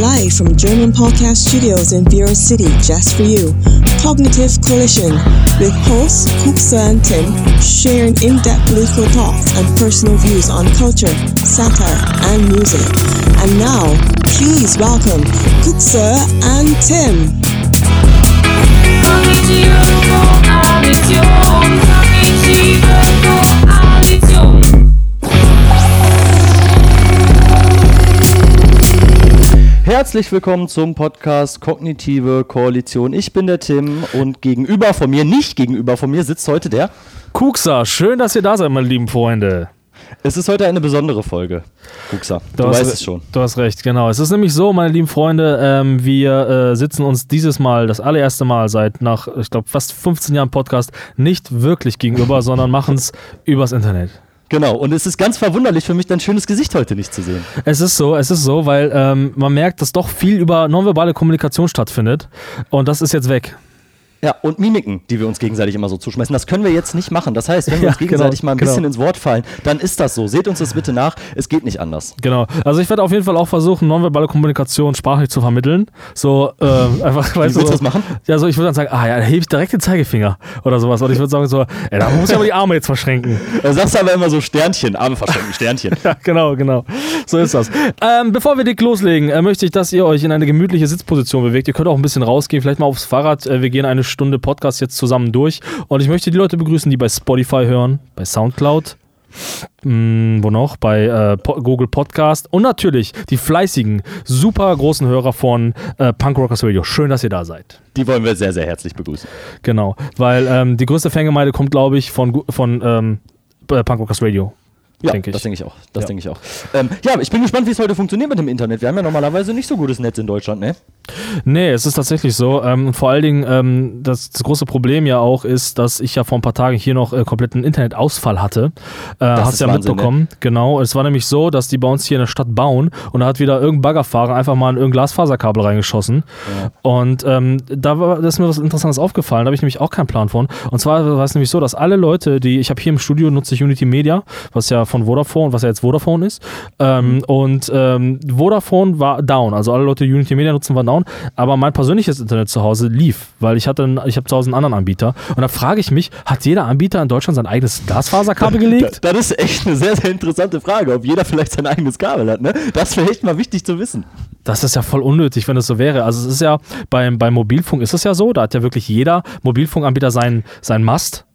Live from German Podcast Studios in Bureau City, just for you. Cognitive Collision with hosts Kuksa and Tim sharing in-depth political thoughts and personal views on culture, satire, and music. And now, please welcome Kuksa and Tim. Herzlich willkommen zum Podcast Kognitive Koalition. Ich bin der Tim und gegenüber von mir, nicht gegenüber von mir, sitzt heute der Kuxa. Schön, dass ihr da seid, meine lieben Freunde. Es ist heute eine besondere Folge, Kuxa. Du, du weißt es schon. Du hast recht, genau. Es ist nämlich so, meine lieben Freunde, ähm, wir äh, sitzen uns dieses Mal, das allererste Mal seit nach, ich glaube, fast 15 Jahren Podcast, nicht wirklich gegenüber, sondern machen es übers Internet. Genau, und es ist ganz verwunderlich für mich, dein schönes Gesicht heute nicht zu sehen. Es ist so, es ist so, weil ähm, man merkt, dass doch viel über nonverbale Kommunikation stattfindet und das ist jetzt weg. Ja, und Mimiken, die wir uns gegenseitig immer so zuschmeißen. Das können wir jetzt nicht machen. Das heißt, wenn wir uns ja, gegenseitig genau, mal ein bisschen genau. ins Wort fallen, dann ist das so. Seht uns das bitte nach. Es geht nicht anders. Genau. Also ich werde auf jeden Fall auch versuchen, nonverbale Kommunikation sprachlich zu vermitteln. So äh, einfach, weißt Wie du, so, das machen? Ja, so ich würde dann sagen, ah ja, da hebe ich direkt den Zeigefinger oder sowas. Und ich würde sagen so, ey, da muss ich aber die Arme jetzt verschränken. Du sagst aber immer so Sternchen, Arme verschränken, Sternchen. ja, genau, genau. So ist das. Ähm, bevor wir dick loslegen, äh, möchte ich, dass ihr euch in eine gemütliche Sitzposition bewegt. Ihr könnt auch ein bisschen rausgehen, vielleicht mal aufs Fahrrad. Äh, wir gehen eine Stunde Podcast jetzt zusammen durch. Und ich möchte die Leute begrüßen, die bei Spotify hören, bei Soundcloud, mh, hm, wo noch? Bei äh, Google Podcast und natürlich die fleißigen, super großen Hörer von äh, Punk Rockers Radio. Schön, dass ihr da seid. Die wollen wir sehr, sehr herzlich begrüßen. Genau, weil ähm, die größte Fangemeinde kommt, glaube ich, von, von ähm, Punk Rockers Radio. Ja, denk das denke ich auch. Das ja. denke ich auch. Ähm, ja, ich bin gespannt, wie es heute funktioniert mit dem Internet. Wir haben ja normalerweise nicht so gutes Netz in Deutschland, ne? Nee, es ist tatsächlich so. Ähm, vor allen Dingen, ähm, das, das, große Problem ja auch ist, dass ich ja vor ein paar Tagen hier noch äh, kompletten Internetausfall hatte. Äh, hast du ja Wahnsinn, mitbekommen. Ne? Genau. Es war nämlich so, dass die bei uns hier in der Stadt bauen und da hat wieder irgendein Baggerfahrer einfach mal in irgendein Glasfaserkabel reingeschossen. Ja. Und ähm, da war, ist mir was Interessantes aufgefallen. Da habe ich nämlich auch keinen Plan von. Und zwar war es nämlich so, dass alle Leute, die ich habe hier im Studio nutze ich Unity Media, was ja von Vodafone, was ja jetzt Vodafone ist. Ähm, mhm. Und ähm, Vodafone war down. Also alle Leute, die Unity Media nutzen, waren down. Aber mein persönliches Internet zu Hause lief, weil ich hatte, ich habe zu Hause einen anderen Anbieter. Und da frage ich mich, hat jeder Anbieter in Deutschland sein eigenes Glasfaserkabel gelegt? Das, das ist echt eine sehr, sehr interessante Frage, ob jeder vielleicht sein eigenes Kabel hat. Ne? Das wäre echt mal wichtig zu wissen. Das ist ja voll unnötig, wenn es so wäre. Also es ist ja beim, beim Mobilfunk ist es ja so, da hat ja wirklich jeder Mobilfunkanbieter seinen, seinen Mast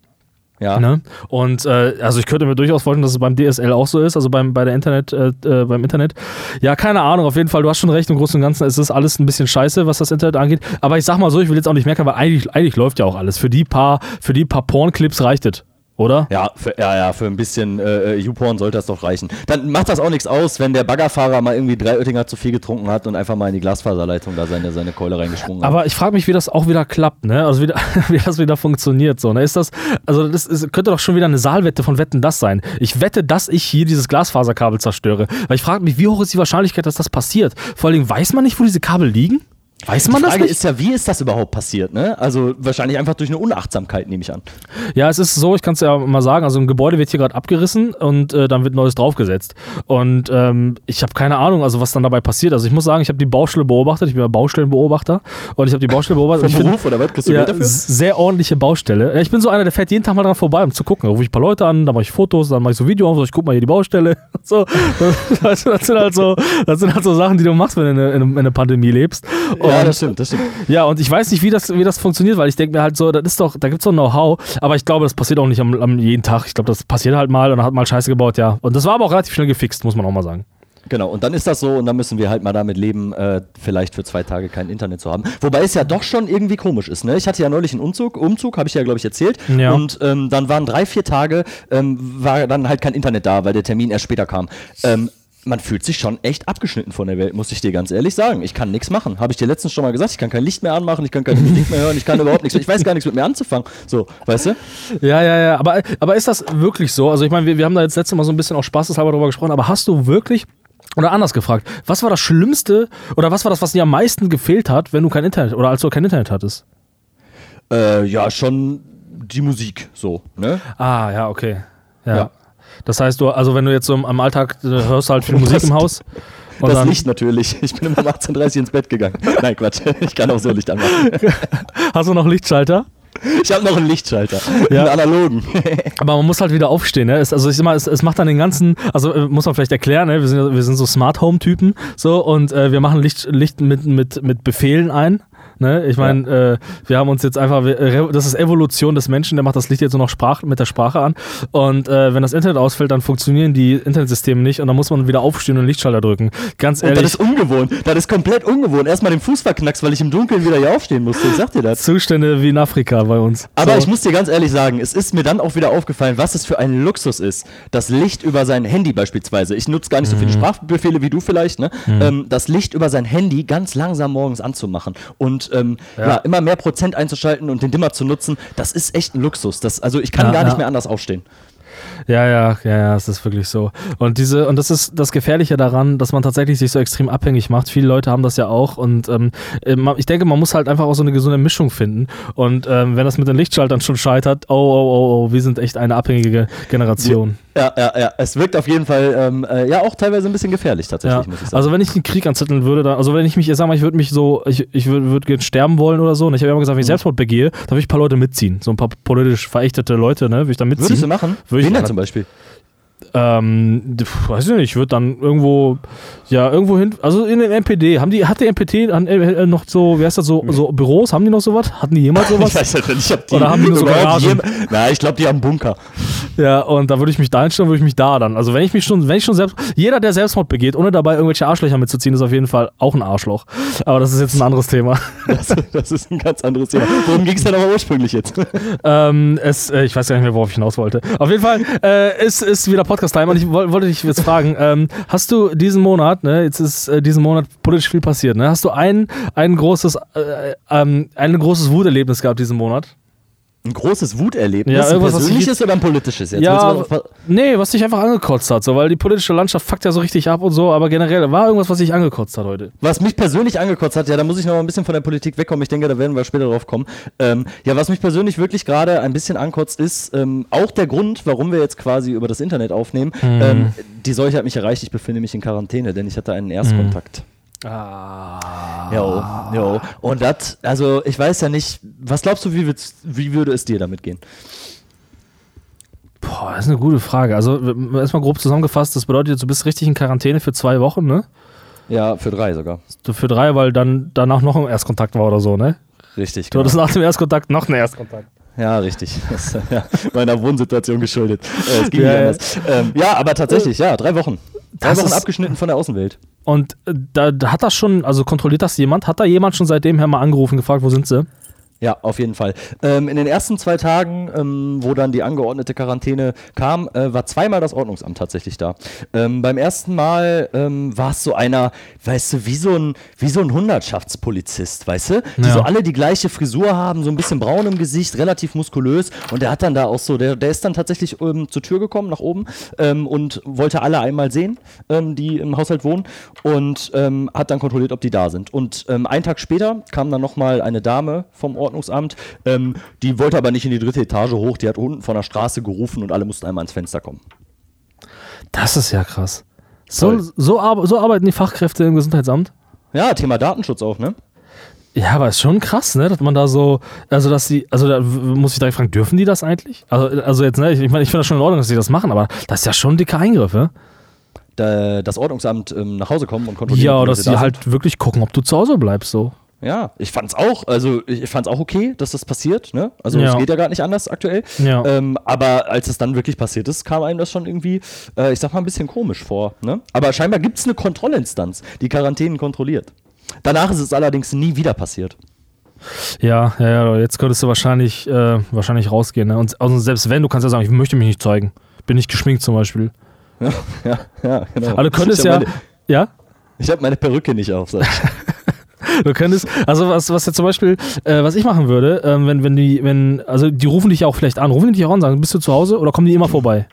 ja. Ne? Und äh, also ich könnte mir durchaus vorstellen, dass es beim DSL auch so ist, also beim, bei der Internet, äh, äh, beim Internet. Ja, keine Ahnung, auf jeden Fall, du hast schon recht, im Großen und Ganzen ist das alles ein bisschen scheiße, was das Internet angeht. Aber ich sag mal so, ich will jetzt auch nicht merken, weil eigentlich, eigentlich läuft ja auch alles. Für die paar, für die paar Porn-Clips reicht es oder? Ja, für, ja, ja, für ein bisschen äh, YouPorn sollte das doch reichen. Dann macht das auch nichts aus, wenn der Baggerfahrer mal irgendwie drei Oettinger zu viel getrunken hat und einfach mal in die Glasfaserleitung da seine, seine Keule reingesprungen hat. Aber ich frage mich, wie das auch wieder klappt, ne? Also wie, wie das wieder funktioniert so. Ne? Ist das, also das ist, könnte doch schon wieder eine Saalwette von Wetten das sein. Ich wette, dass ich hier dieses Glasfaserkabel zerstöre. Weil ich frage mich, wie hoch ist die Wahrscheinlichkeit, dass das passiert? Vor allen Dingen, weiß man nicht, wo diese Kabel liegen? Weiß man die Frage das nicht? ist ja, wie ist das überhaupt passiert? Ne? Also wahrscheinlich einfach durch eine Unachtsamkeit, nehme ich an. Ja, es ist so, ich kann es ja mal sagen, also ein Gebäude wird hier gerade abgerissen und äh, dann wird Neues draufgesetzt. Und ähm, ich habe keine Ahnung, also was dann dabei passiert. Also ich muss sagen, ich habe die Baustelle beobachtet, ich bin ja Baustellenbeobachter und ich habe die Baustelle beobachtet. Vom Beruf oder was? Kriegst du ja, dafür? Sehr ordentliche Baustelle. Ich bin so einer, der fährt jeden Tag mal dran vorbei, um zu gucken. Da rufe ich ein paar Leute an, dann mache ich Fotos, dann mache ich so Video auf, so ich guck mal hier die Baustelle. so. Das, das, sind halt so, das sind halt so Sachen, die du machst, wenn du in, in, in einer Pandemie lebst. Und ja, das stimmt, das stimmt. Ja, und ich weiß nicht, wie das, wie das funktioniert, weil ich denke mir halt so, das ist doch, da gibt es so Know-how, aber ich glaube, das passiert auch nicht am, am jeden Tag. Ich glaube, das passiert halt mal und dann hat mal Scheiße gebaut, ja. Und das war aber auch relativ schnell gefixt, muss man auch mal sagen. Genau, und dann ist das so und dann müssen wir halt mal damit leben, äh, vielleicht für zwei Tage kein Internet zu haben. Wobei es ja doch schon irgendwie komisch ist. Ne? Ich hatte ja neulich einen Umzug, Umzug habe ich ja, glaube ich, erzählt. Ja. Und ähm, dann waren drei, vier Tage, ähm, war dann halt kein Internet da, weil der Termin erst später kam. Ähm, man fühlt sich schon echt abgeschnitten von der Welt, muss ich dir ganz ehrlich sagen. Ich kann nichts machen. Habe ich dir letztens schon mal gesagt, ich kann kein Licht mehr anmachen, ich kann keine Musik mehr hören, ich kann überhaupt nichts. Ich weiß gar nichts mit mir anzufangen. So, weißt du? Ja, ja, ja. Aber, aber ist das wirklich so? Also ich meine, wir, wir haben da jetzt letztes Mal so ein bisschen auch spaßeshalber drüber gesprochen, aber hast du wirklich oder anders gefragt, was war das Schlimmste oder was war das, was dir am meisten gefehlt hat, wenn du kein Internet oder als du kein Internet hattest? Äh, ja, schon die Musik so, ne? Ah, ja, okay. ja. ja. Das heißt, du, also wenn du jetzt so am Alltag hörst halt viel Musik im Haus. Und das Licht natürlich. Ich bin immer um 18.30 Uhr ins Bett gegangen. Nein, Quatsch. Ich kann auch so Licht anmachen. Hast du noch Lichtschalter? Ich habe noch einen Lichtschalter, ja. einen analogen. Aber man muss halt wieder aufstehen. Ne? Es, also ich sag mal, es, es, macht dann den ganzen, also äh, muss man vielleicht erklären, ne? wir, sind, wir sind so Smart Home Typen so und äh, wir machen Licht, Licht mit, mit, mit Befehlen ein. Ne? Ich meine, ja. äh, wir haben uns jetzt einfach, das ist Evolution des Menschen, der macht das Licht jetzt nur noch Sprach, mit der Sprache an. Und äh, wenn das Internet ausfällt, dann funktionieren die Internetsysteme nicht und dann muss man wieder aufstehen und Lichtschalter drücken. Ganz ehrlich. Und das ist ungewohnt. Das ist komplett ungewohnt. Erstmal den Fuß verknackst, weil ich im Dunkeln wieder hier aufstehen musste. Ich sag dir das. Zustände wie in Afrika bei uns. Aber so. ich muss dir ganz ehrlich sagen, es ist mir dann auch wieder aufgefallen, was es für ein Luxus ist. Das Licht über sein Handy beispielsweise. Ich nutze gar nicht so viele mhm. Sprachbefehle wie du vielleicht, ne? Mhm. Ähm, das Licht über sein Handy ganz langsam morgens anzumachen. Und ähm, ja. ja immer mehr Prozent einzuschalten und den Dimmer zu nutzen, das ist echt ein Luxus. Das, also ich kann ja, gar nicht mehr anders aufstehen. Ja, ja, ja, ja, es ist wirklich so. Und diese, und das ist das Gefährliche daran, dass man tatsächlich sich so extrem abhängig macht. Viele Leute haben das ja auch. Und ähm, äh, ich denke, man muss halt einfach auch so eine gesunde Mischung finden. Und ähm, wenn das mit den Lichtschaltern schon scheitert, oh, oh, oh, oh, wir sind echt eine abhängige Generation. Ja, ja, ja. Es wirkt auf jeden Fall ähm, äh, ja auch teilweise ein bisschen gefährlich tatsächlich, ja. muss ich sagen. Also wenn ich einen Krieg anzetteln würde, dann, also wenn ich mich, sag mal, ich würde mich so, ich, ich würde würd sterben wollen oder so. Und ich habe immer gesagt, wenn ich mhm. Selbstmord begehe, dann würde ich ein paar Leute mitziehen. So ein paar politisch verächtete Leute, ne? Würde ich da mitziehen. Würdest du machen? Würde ich Wen zum Beispiel? Ähm, weiß ich nicht, ich würde dann irgendwo, ja, irgendwo hin, also in den NPD, haben die, hat der NPD äh, noch so, wie heißt das, so, so Büros, haben die noch sowas? Hatten die jemals sowas? ich weiß nicht, ich hab die, Oder haben die nur so Garagen? Na, ich glaube, die haben Bunker. Ja, und da würde ich mich da einstellen, würde ich mich da dann, also wenn ich mich schon, wenn ich schon selbst, jeder, der Selbstmord begeht, ohne dabei irgendwelche Arschlöcher mitzuziehen, ist auf jeden Fall auch ein Arschloch. Aber das ist jetzt ein anderes Thema. Das, das ist ein ganz anderes Thema. Worum ging es denn aber ursprünglich jetzt? ähm, es, äh, ich weiß gar nicht mehr, worauf ich hinaus wollte. Auf jeden Fall, äh, es ist wieder Und ich wollte dich jetzt fragen, ähm, hast du diesen Monat, ne, jetzt ist äh, diesen Monat politisch viel passiert, ne? Hast du ein, ein großes, äh, ähm, ein großes Wuterlebnis gehabt diesen Monat? Ein großes Wuterlebnis? Ja, ein persönliches oder ein politisches jetzt? Ja, nee, was dich einfach angekotzt hat, so, weil die politische Landschaft fuckt ja so richtig ab und so, aber generell war irgendwas, was dich angekotzt hat heute. Was mich persönlich angekotzt hat, ja, da muss ich noch mal ein bisschen von der Politik wegkommen, ich denke, da werden wir später drauf kommen. Ähm, ja, was mich persönlich wirklich gerade ein bisschen ankotzt, ist ähm, auch der Grund, warum wir jetzt quasi über das Internet aufnehmen. Mhm. Ähm, die Seuche hat mich erreicht, ich befinde mich in Quarantäne, denn ich hatte einen Erstkontakt. Mhm. Ah. Jo, jo. Und das, also ich weiß ja nicht, was glaubst du, wie, wie würde es dir damit gehen? Boah, das ist eine gute Frage. Also erstmal grob zusammengefasst, das bedeutet, du bist richtig in Quarantäne für zwei Wochen, ne? Ja, für drei sogar. Für drei, weil dann danach noch ein Erstkontakt war oder so, ne? Richtig. Du genau. hattest nach dem Erstkontakt noch einen Erstkontakt. Ja, richtig. Das, ja, meiner Wohnsituation geschuldet. Äh, es ging ja, nicht anders. Ähm, ja, aber tatsächlich, ja, drei Wochen. Drei das Wochen abgeschnitten von der Außenwelt. Und äh, da, da, hat das schon, also kontrolliert das jemand? Hat da jemand schon seitdem her mal angerufen, gefragt, wo sind sie? Ja, auf jeden Fall. Ähm, in den ersten zwei Tagen, ähm, wo dann die angeordnete Quarantäne kam, äh, war zweimal das Ordnungsamt tatsächlich da. Ähm, beim ersten Mal ähm, war es so einer, weißt du, wie so ein, wie so ein Hundertschaftspolizist, weißt du? Die ja. so alle die gleiche Frisur haben, so ein bisschen braun im Gesicht, relativ muskulös. Und der hat dann da auch so, der, der ist dann tatsächlich ähm, zur Tür gekommen, nach oben, ähm, und wollte alle einmal sehen, die im Haushalt wohnen. Und hat dann kontrolliert, ob die da sind. Und einen Tag später kam dann nochmal eine Dame vom Ordnungsamt Ordnungsamt. Ähm, die wollte aber nicht in die dritte Etage hoch. Die hat unten von der Straße gerufen und alle mussten einmal ans Fenster kommen. Das ist ja krass. So, so, ar so arbeiten die Fachkräfte im Gesundheitsamt? Ja, Thema Datenschutz auch, ne? Ja, aber ist schon krass, ne, dass man da so, also dass die, also da muss ich direkt fragen, dürfen die das eigentlich? Also, also jetzt, ne, ich, ich meine, ich finde das schon in Ordnung, dass sie das machen, aber das ist ja schon ein dicker Eingriff, ne? das Ordnungsamt ähm, nach Hause kommen und kontrollieren. Ja, dass sie da halt wirklich gucken, ob du zu Hause bleibst, so. Ja, ich fand's auch, also ich fand's auch okay, dass das passiert, ne? Also es geht ja gar nicht anders aktuell. Ja. Ähm, aber als es dann wirklich passiert ist, kam einem das schon irgendwie, äh, ich sag mal, ein bisschen komisch vor, ne? Aber scheinbar gibt's eine Kontrollinstanz, die Quarantänen kontrolliert. Danach ist es allerdings nie wieder passiert. Ja, ja, ja, jetzt könntest du wahrscheinlich, äh, wahrscheinlich rausgehen. Ne? Und also selbst wenn, du kannst ja sagen, ich möchte mich nicht zeigen. Bin nicht geschminkt zum Beispiel. Ja, ja, ja genau. Aber du könntest ja. Meine, ja? Ich habe meine Perücke nicht auf, sag ich. Du könntest, also was, was jetzt zum Beispiel, äh, was ich machen würde, ähm, wenn, wenn die, wenn, also die rufen dich ja auch vielleicht an, rufen die dich auch an, sagen, bist du zu Hause oder kommen die immer vorbei?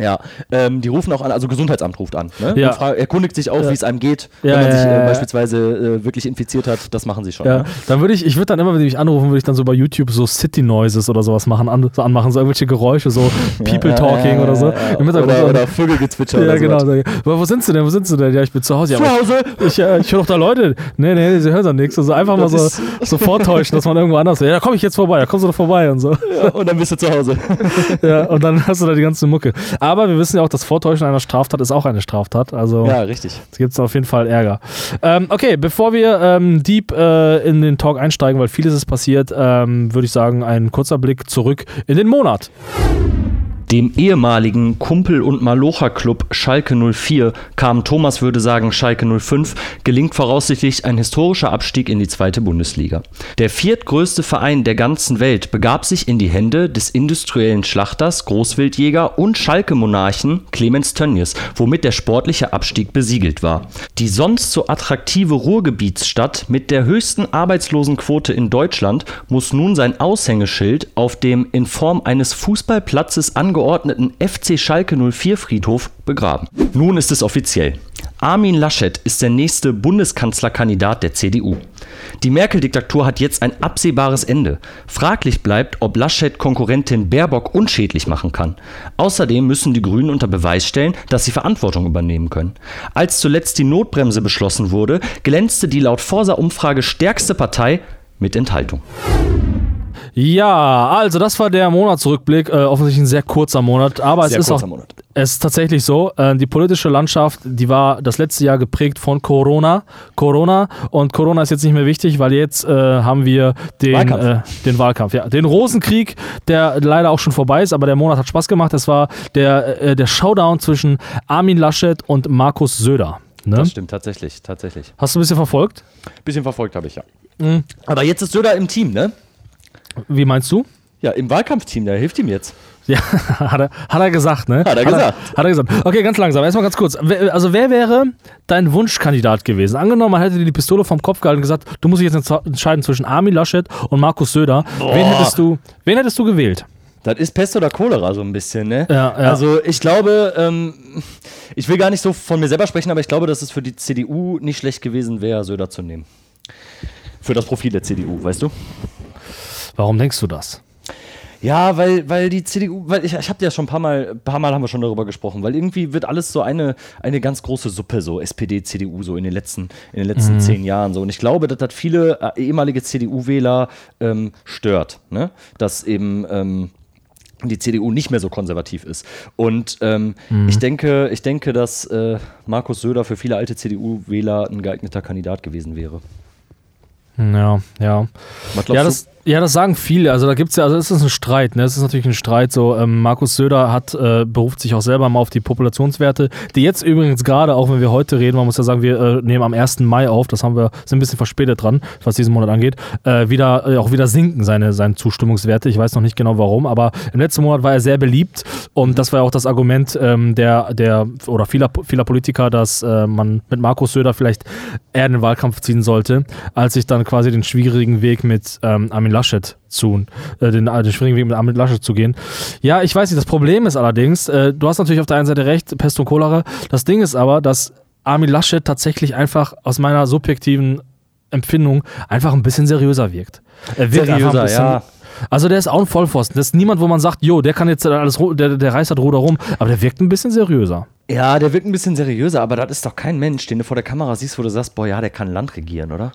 Ja, ähm, die rufen auch an, also Gesundheitsamt ruft an. Ne? Ja. Frage, erkundigt sich auch, Ja. wie es einem geht, Ja, wenn man sich äh, beispielsweise äh, wirklich infiziert hat. Das machen sie schon. Ja, Ne? dann würde ich, ich würde dann immer, wenn die mich anrufen, würde ich dann so bei YouTube so City Noises oder sowas machen, an, so anmachen, so irgendwelche Geräusche, so People Talking oder so. Im Hintergrund Oder, so- oder Vögelgezwitscher ja, oder genau. So, "Aber wo sind sie denn? Wo sind sie denn? Ja, ich bin zu Hause. Ja, Zu Hause? ich, äh, ich höre doch da Leute. Nee, nee, sie hören doch nichts. Also einfach mal Das so, ist- so vortäuschen, dass man irgendwo anders ist. Ja, da komme ich jetzt vorbei, da kommst du doch vorbei und so. Und dann bist du zu Hause. Ja, und dann hast du da die ganze Mucke. Aber wir wissen ja auch, das Vortäuschen einer Straftat ist auch eine Straftat. Also ja, richtig. es gibt auf jeden Fall Ärger. Ähm, okay, bevor wir ähm, deep äh, in den Talk einsteigen, weil vieles ist passiert, ähm, würde ich sagen, ein kurzer Blick zurück in den Monat. Dem ehemaligen Kumpel- und Malocha-Club Schalke 04 kam Thomas würde sagen Schalke 05, gelingt voraussichtlich ein historischer Abstieg in die zweite Bundesliga. Der viertgrößte Verein der ganzen Welt begab sich in die Hände des industriellen Schlachters, Großwildjäger und Schalke-Monarchen Clemens Tönnies, womit der sportliche Abstieg besiegelt war. Die sonst so attraktive Ruhrgebietsstadt mit der höchsten Arbeitslosenquote in Deutschland muss nun sein Aushängeschild auf dem in Form eines Fußballplatzes angeordneten FC Schalke 04 Friedhof begraben. Nun ist es offiziell. Armin Laschet ist der nächste Bundeskanzlerkandidat der CDU. Die Merkel-Diktatur hat jetzt ein absehbares Ende. Fraglich bleibt, ob Laschet Konkurrentin Baerbock unschädlich machen kann. Außerdem müssen die Grünen unter Beweis stellen, dass sie Verantwortung übernehmen können. Als zuletzt die Notbremse beschlossen wurde, glänzte die laut Forsa-Umfrage stärkste Partei mit Enthaltung. Ja, also das war der Monatsrückblick. Äh, offensichtlich ein sehr kurzer Monat, aber Sehr es ist auch Monat. es ist tatsächlich so. Äh, die politische Landschaft, die war das letzte Jahr geprägt von Corona, Corona und Corona ist jetzt nicht mehr wichtig, weil jetzt äh, haben wir den Wahlkampf. Äh, den Wahlkampf, ja, den Rosenkrieg, der leider auch schon vorbei ist, aber der Monat hat Spaß gemacht. Es war der äh, der Showdown zwischen Armin Laschet und Markus Söder. Ne? Das stimmt, tatsächlich, tatsächlich. Hast du ein bisschen verfolgt? Bisschen verfolgt habe ich ja. Mhm. Aber jetzt ist Söder im Team, ne? Wie meinst du? Ja, im Wahlkampfteam, der hilft ihm jetzt. Ja, hat er, hat er gesagt, ne? Hat er gesagt. Hat er gesagt. Okay, ganz langsam. Erstmal ganz kurz. Also, wer wäre dein Wunschkandidat gewesen? Angenommen, man hätte dir die Pistole vom Kopf gehalten und gesagt, du musst dich jetzt entscheiden zwischen Armin Laschet und Markus Söder. Wen hättest, du, wen hättest du gewählt? Das ist Pest oder Cholera so ein bisschen, ne? Ja, ja. Also ich glaube, ähm, ich will gar nicht so von mir selber sprechen, aber ich glaube, dass es für die CDU nicht schlecht gewesen wäre, Söder zu nehmen. Für das Profil der CDU, weißt du? Warum denkst du das? Ja, weil, weil die CDU, weil ich, ich habe ja schon ein paar Mal, ein paar Mal haben wir schon darüber gesprochen, weil irgendwie wird alles so eine, eine ganz große Suppe, so SPD, CDU, so in den letzten, in den letzten zehn Jahren so. Und ich glaube, dass das viele äh, ehemalige CDU-Wähler ähm, stört, ne? Dass eben ähm, die CDU nicht mehr so konservativ ist. Und ähm, ich denke, ich denke, dass äh, Markus Söder für viele alte CDU-Wähler ein geeigneter Kandidat gewesen wäre. Ja, ja. Was glaubst Ja du? Ja, das sagen viele. Also da gibt es ja, also es ist ein Streit, ne? Es ist natürlich ein Streit. So, ähm, Markus Söder hat, äh, beruft sich auch selber mal auf die Populationswerte, die jetzt übrigens gerade, auch wenn wir heute reden, man muss ja sagen, wir äh, nehmen am 1. Mai auf, das haben wir, sind ein bisschen verspätet dran, was diesen Monat angeht, äh, wieder, äh, auch wieder sinken seine, seine Zustimmungswerte. Ich weiß noch nicht genau warum, aber im letzten Monat war er sehr beliebt und das war ja auch das Argument ähm, der, der oder vieler, vieler Politiker, dass äh, man mit Markus Söder vielleicht eher in den Wahlkampf ziehen sollte, als sich dann quasi den schwierigen Weg mit ähm, Armin Laschet zu, äh, den, äh, den schwierigen Weg mit Armin Laschet zu gehen. Ja, ich weiß nicht, das Problem ist allerdings, äh, du hast natürlich auf der einen Seite recht, Pest und Cholera, das Ding ist aber, dass Armin Laschet tatsächlich einfach aus meiner subjektiven Empfindung einfach ein bisschen seriöser wirkt. Er wirkt Seriöser, bisschen, ja. Also der ist auch ein Vollpfosten. Das ist niemand, wo man sagt, jo, der kann jetzt alles, der, der reißt das Ruder rum, aber der wirkt ein bisschen seriöser. Ja, der wirkt ein bisschen seriöser, aber das ist doch kein Mensch, den du vor der Kamera siehst, wo du sagst, boah, ja, der kann Land regieren, oder?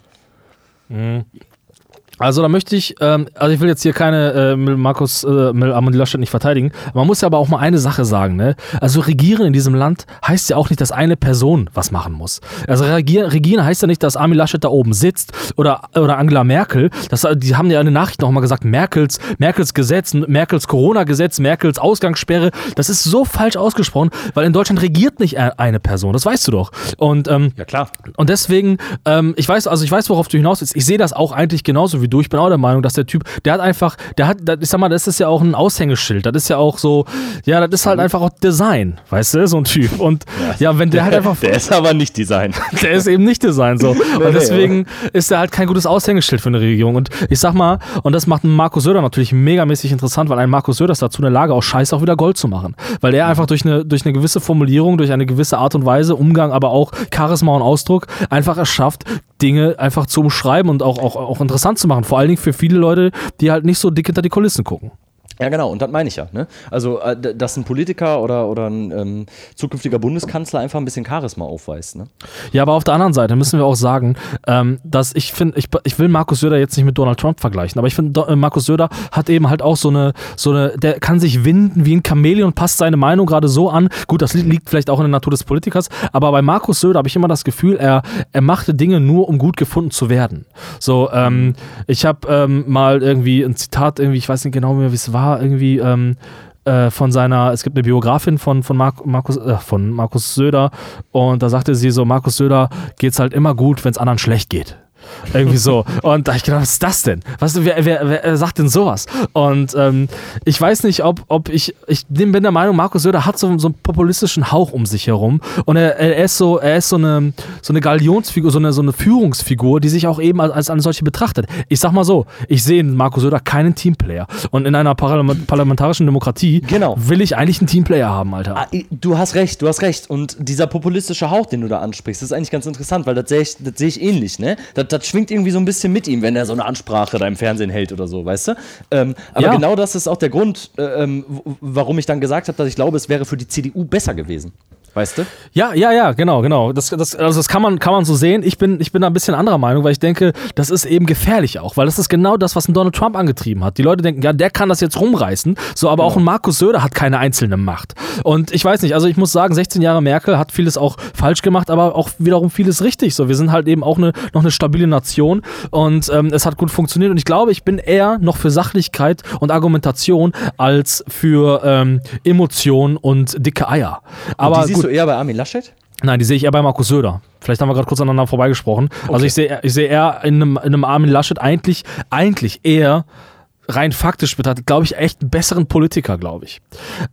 Also da möchte ich, ähm, also ich will jetzt hier keine äh, Markus äh, Armin Laschet nicht verteidigen. Man muss ja aber auch mal eine Sache sagen, ne? Also regieren in diesem Land heißt ja auch nicht, dass eine Person was machen muss. Also regieren, regieren heißt ja nicht, dass Armin Laschet da oben sitzt oder, oder Angela Merkel. Das, die haben ja in den Nachrichten auch mal gesagt, Merkels, Merkels Gesetz, Merkels Corona-Gesetz, Merkels Ausgangssperre. Das ist so falsch ausgesprochen, weil in Deutschland regiert nicht e- eine Person. Das weißt du doch. Und ähm, Ja, klar. und deswegen, ähm, ich weiß, also ich weiß, worauf du hinaus willst. Ich sehe das auch eigentlich genauso wie wie du. Ich bin auch der Meinung, dass der Typ, der hat einfach, der hat, ich sag mal, das ist ja auch ein Aushängeschild. Das ist ja auch so, ja, das ist halt einfach auch Design, weißt du, so ein Typ. Und ja, ja wenn der, der halt einfach. Der ist aber nicht Design. Der ist eben nicht Design so. Und deswegen ist er halt kein gutes Aushängeschild für eine Regierung. Und ich sag mal, und das macht einen Markus Söder natürlich megamäßig interessant, weil ein Markus Söder ist dazu in der Lage, auch Scheiße auch wieder Gold zu machen. Weil er einfach durch eine, durch eine gewisse Formulierung, durch eine gewisse Art und Weise, Umgang, aber auch Charisma und Ausdruck einfach es schafft, Dinge einfach zu umschreiben und auch, auch, auch interessant zu machen. Vor allen Dingen für viele Leute, die halt nicht so dick hinter die Kulissen gucken. Ja, genau, und das meine ich ja. Ne? Also, äh, dass ein Politiker oder, oder ein ähm, zukünftiger Bundeskanzler einfach ein bisschen Charisma aufweist. Ne? Ja, aber auf der anderen Seite müssen wir auch sagen, ähm, dass ich finde, ich, ich will Markus Söder jetzt nicht mit Donald Trump vergleichen, aber ich finde, äh, Markus Söder hat eben halt auch so eine, so eine, der kann sich winden wie ein Chamäleon, passt seine Meinung gerade so an. Gut, das liegt vielleicht auch in der Natur des Politikers, aber bei Markus Söder habe ich immer das Gefühl, er, er machte Dinge nur, um gut gefunden zu werden. So, ähm, ich habe ähm, mal irgendwie ein Zitat, irgendwie, ich weiß nicht genau mehr, wie es war, irgendwie ähm, äh, von seiner, es gibt eine Biografin von, von, Mar Markus, äh, von Markus Söder und da sagte sie so, Markus Söder geht es halt immer gut, wenn es anderen schlecht geht. Irgendwie so. Und da habe ich gedacht, was ist das denn? Was, wer, wer, wer sagt denn sowas? Und ähm, ich weiß nicht, ob, ob ich, ich bin der Meinung, Markus Söder hat so, so einen populistischen Hauch um sich herum. Und er, er ist so, er ist so eine, so eine Galionsfigur, so eine, so eine Führungsfigur, die sich auch eben als, als eine solche betrachtet. Ich sag mal so, ich sehe in Markus Söder keinen Teamplayer. Und in einer parlamentarischen Demokratie genau. will ich eigentlich einen Teamplayer haben, Alter. Ah, du hast recht, du hast recht. Und dieser populistische Hauch, den du da ansprichst, ist eigentlich ganz interessant, weil das sehe ich, das ich ähnlich, ne? Das, das schwingt irgendwie so ein bisschen mit ihm, wenn er so eine Ansprache da im Fernsehen hält oder so, weißt du? Ähm, aber ja. genau das ist auch der Grund, äh, ähm, warum ich dann gesagt habe, dass ich glaube, es wäre für die CDU besser gewesen. Weißt du? Ja, ja, ja, genau, genau. Das, das, also das kann man, kann man so sehen. Ich bin, ich bin da ein bisschen anderer Meinung, weil ich denke, das ist eben gefährlich auch, weil das ist genau das, was ein Donald Trump angetrieben hat. Die Leute denken, ja, der kann das jetzt rumreißen, so, aber ja. auch ein Markus Söder hat keine einzelne Macht. Und ich weiß nicht, also ich muss sagen, 16 Jahre Merkel hat vieles auch falsch gemacht, aber auch wiederum vieles richtig. So, wir sind halt eben auch eine, noch eine stabile Nation und ähm, es hat gut funktioniert. Und ich glaube, ich bin eher noch für Sachlichkeit und Argumentation als für ähm, Emotion und dicke Eier. Aber siehst du eher bei Armin Laschet? Nein, die sehe ich eher bei Markus Söder. Vielleicht haben wir gerade kurz aneinander vorbeigesprochen. Also okay. Also ich sehe ich seh eher in einem, in einem Armin Laschet eigentlich, eigentlich eher rein faktisch betrachtet, glaube ich, echt einen besseren Politiker, glaube ich.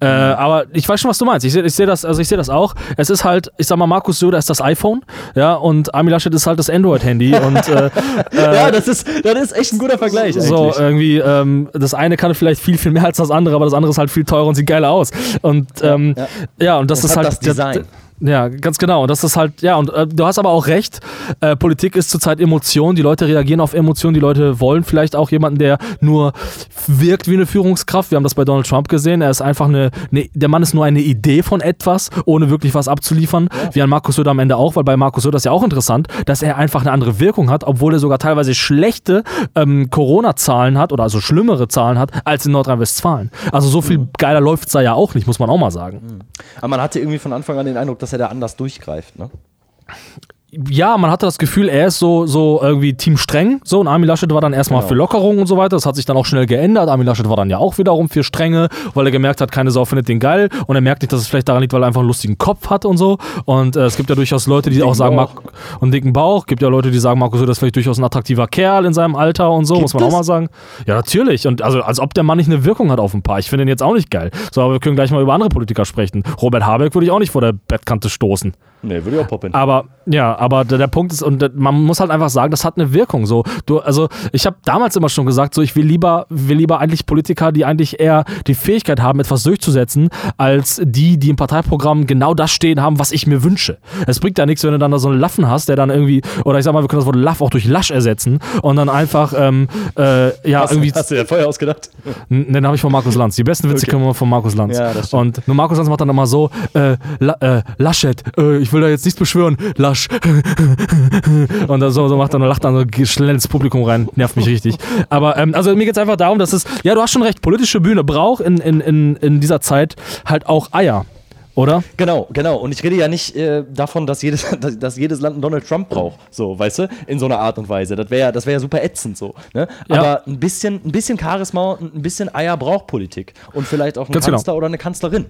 Äh, aber ich weiß schon, was du meinst. Ich sehe ich seh das, also ich sehe das auch. Es ist halt, ich sag mal, Markus Söder ist das iPhone, ja, und Armin Laschet ist halt das Android-Handy. und äh, ja, das ist, das ist echt ein guter Vergleich. So eigentlich. irgendwie, ähm, das eine kann vielleicht viel, viel mehr als das andere, aber das andere ist halt viel teurer und sieht geiler aus. Und ähm, ja, ja. ja und das, das ist halt das Design. Der, ja, ganz genau. Und das ist halt, ja, und äh, du hast aber auch recht, äh, Politik ist zurzeit Emotion, die Leute reagieren auf Emotionen, die Leute wollen vielleicht auch jemanden, der nur wirkt wie eine Führungskraft. Wir haben das bei Donald Trump gesehen. Er ist einfach eine, eine der Mann ist nur eine Idee von etwas, ohne wirklich was abzuliefern. Ja. Wie an Markus Söder am Ende auch, weil bei Markus Söder ist ja auch interessant, dass er einfach eine andere Wirkung hat, obwohl er sogar teilweise schlechte ähm, Corona-Zahlen hat oder also schlimmere Zahlen hat als in Nordrhein-Westfalen. Also so viel mhm. geiler läuft es da ja auch nicht, muss man auch mal sagen. Mhm. Aber man hatte irgendwie von Anfang an den Eindruck, dass dass er da anders durchgreift, ne? Ja, man hatte das Gefühl, er ist so, so irgendwie Team streng. So, und Armin Laschet war dann erstmal genau. für Lockerung und so weiter. Das hat sich dann auch schnell geändert. Armin Laschet war dann ja auch wiederum für Strenge, weil er gemerkt hat, keine Sau findet den geil. Und er merkt nicht, dass es vielleicht daran liegt, weil er einfach einen lustigen Kopf hat und so. Und äh, es gibt ja durchaus Leute, die auch sagen, Mark und dicken Bauch. Gibt ja Leute, die sagen, Markus Söder ist vielleicht durchaus ein attraktiver Kerl in seinem Alter und so, gibt muss man das? auch mal sagen. Ja, natürlich. Und also, als ob der Mann nicht eine Wirkung hat auf ein paar. Ich finde ihn jetzt auch nicht geil. So, aber wir können gleich mal über andere Politiker sprechen. Robert Habeck würde ich auch nicht vor der Bettkante stoßen. Nee, würde ich auch poppen. Aber ja, aber der, Punkt ist, und man muss halt einfach sagen, das hat eine Wirkung. So, du, also ich habe damals immer schon gesagt, so ich will lieber, will lieber eigentlich Politiker, die eigentlich eher die Fähigkeit haben, etwas durchzusetzen, als die, die im Parteiprogramm genau das stehen haben, was ich mir wünsche. Es bringt ja nichts, wenn du dann da so einen Laffen hast, der dann irgendwie, oder ich sag mal, wir können das Wort Laff auch durch Lasch ersetzen und dann einfach, ähm, äh, ja, hast, irgendwie. Hast du ja vorher ausgedacht? Den habe ich von Markus Lanz. Die besten Witze okay. kommen von Markus Lanz. Ja. Und nur Markus Lanz macht dann immer so, äh, La, äh, Laschet, äh, ich will da jetzt nichts beschwören, Lasch. und so, so macht er und lacht dann so schnell ins Publikum rein. Nervt mich richtig. Aber ähm, also mir geht es einfach darum, dass es, ja, du hast schon recht, politische Bühne braucht in, in, in, in dieser Zeit halt auch Eier. Oder? Genau, genau. Und ich rede ja nicht äh, davon, dass jedes, dass, dass, jedes Land einen Donald Trump braucht, so, weißt du, in so einer Art und Weise. Das wäre ja, das wär ja super ätzend so. Ne? Ja. Aber ein bisschen, ein bisschen Charisma und ein bisschen Eier braucht Politik. Und vielleicht auch ein Ganz genau. Kanzler genau. oder eine Kanzlerin.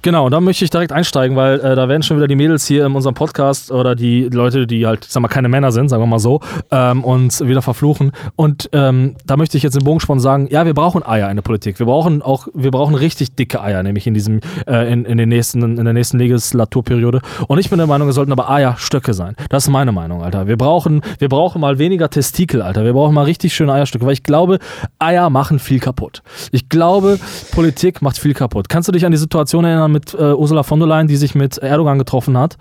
Genau, und da möchte ich direkt einsteigen, weil äh, da werden schon wieder die Mädels hier in unserem Podcast oder die Leute, die halt, sag mal, keine Männer sind, sagen wir mal so, ähm, uns wieder verfluchen. Und ähm, da möchte ich jetzt den Bogen spannen und sagen, ja, wir brauchen Eier in der Politik. Wir brauchen auch, wir brauchen richtig dicke Eier, nämlich in diesem, äh, in, in den nächsten in der nächsten Legislaturperiode. Und ich bin der Meinung, es sollten aber Eierstöcke sein. Das ist meine Meinung, Alter. Wir brauchen, wir brauchen mal weniger Testikel, Alter. Wir brauchen mal richtig schöne Eierstöcke, weil ich glaube, Eier machen viel kaputt. Ich glaube, Politik macht viel kaputt. Kannst du dich an die Situation erinnern mit äh, Ursula von der Leyen, die sich mit Erdogan getroffen hat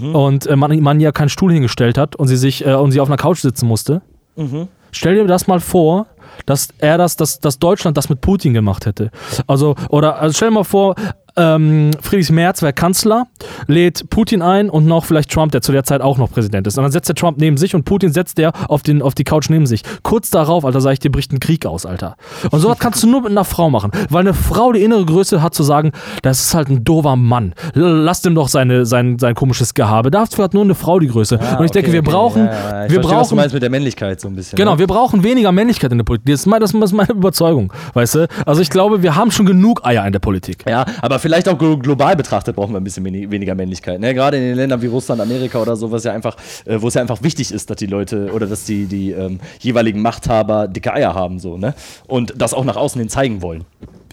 mhm. und äh, man, man ihr keinen Stuhl hingestellt hat und sie sich äh, und sie auf einer Couch sitzen musste? Mhm. Stell dir das mal vor, dass er das, dass, dass Deutschland das mit Putin gemacht hätte. Also, oder also stell dir mal vor, ähm, Friedrich Merz wäre Kanzler, lädt Putin ein und noch vielleicht Trump, der zu der Zeit auch noch Präsident ist. Und dann setzt der Trump neben sich und Putin setzt der auf, den, auf die Couch neben sich. Kurz darauf, Alter, sage ich dir, bricht ein Krieg aus, Alter. Und sowas kannst du nur mit einer Frau machen, weil eine Frau die innere Größe hat zu sagen, das ist halt ein doofer Mann. Lass dem doch seine, sein, sein komisches Gehabe. Dafür hat nur eine Frau die Größe. Ja, und ich okay, denke, wir okay. brauchen. Ja, ja, wir verstehe, brauchen was du meinst mit der Männlichkeit so ein bisschen. Genau, ne? wir brauchen weniger Männlichkeit in der Politik. Das ist, meine, das ist meine Überzeugung. Weißt du? Also ich glaube, wir haben schon genug Eier in der Politik. Ja, aber vielleicht auch global global betrachtet brauchen wir ein bisschen weniger Männlichkeit. Ne? Gerade in den Ländern wie Russland, Amerika oder so, was ja einfach, äh, wo es ja einfach wichtig ist, dass die Leute oder dass die, die ähm, jeweiligen Machthaber dicke Eier haben so, ne? Und das auch nach außen hin zeigen wollen.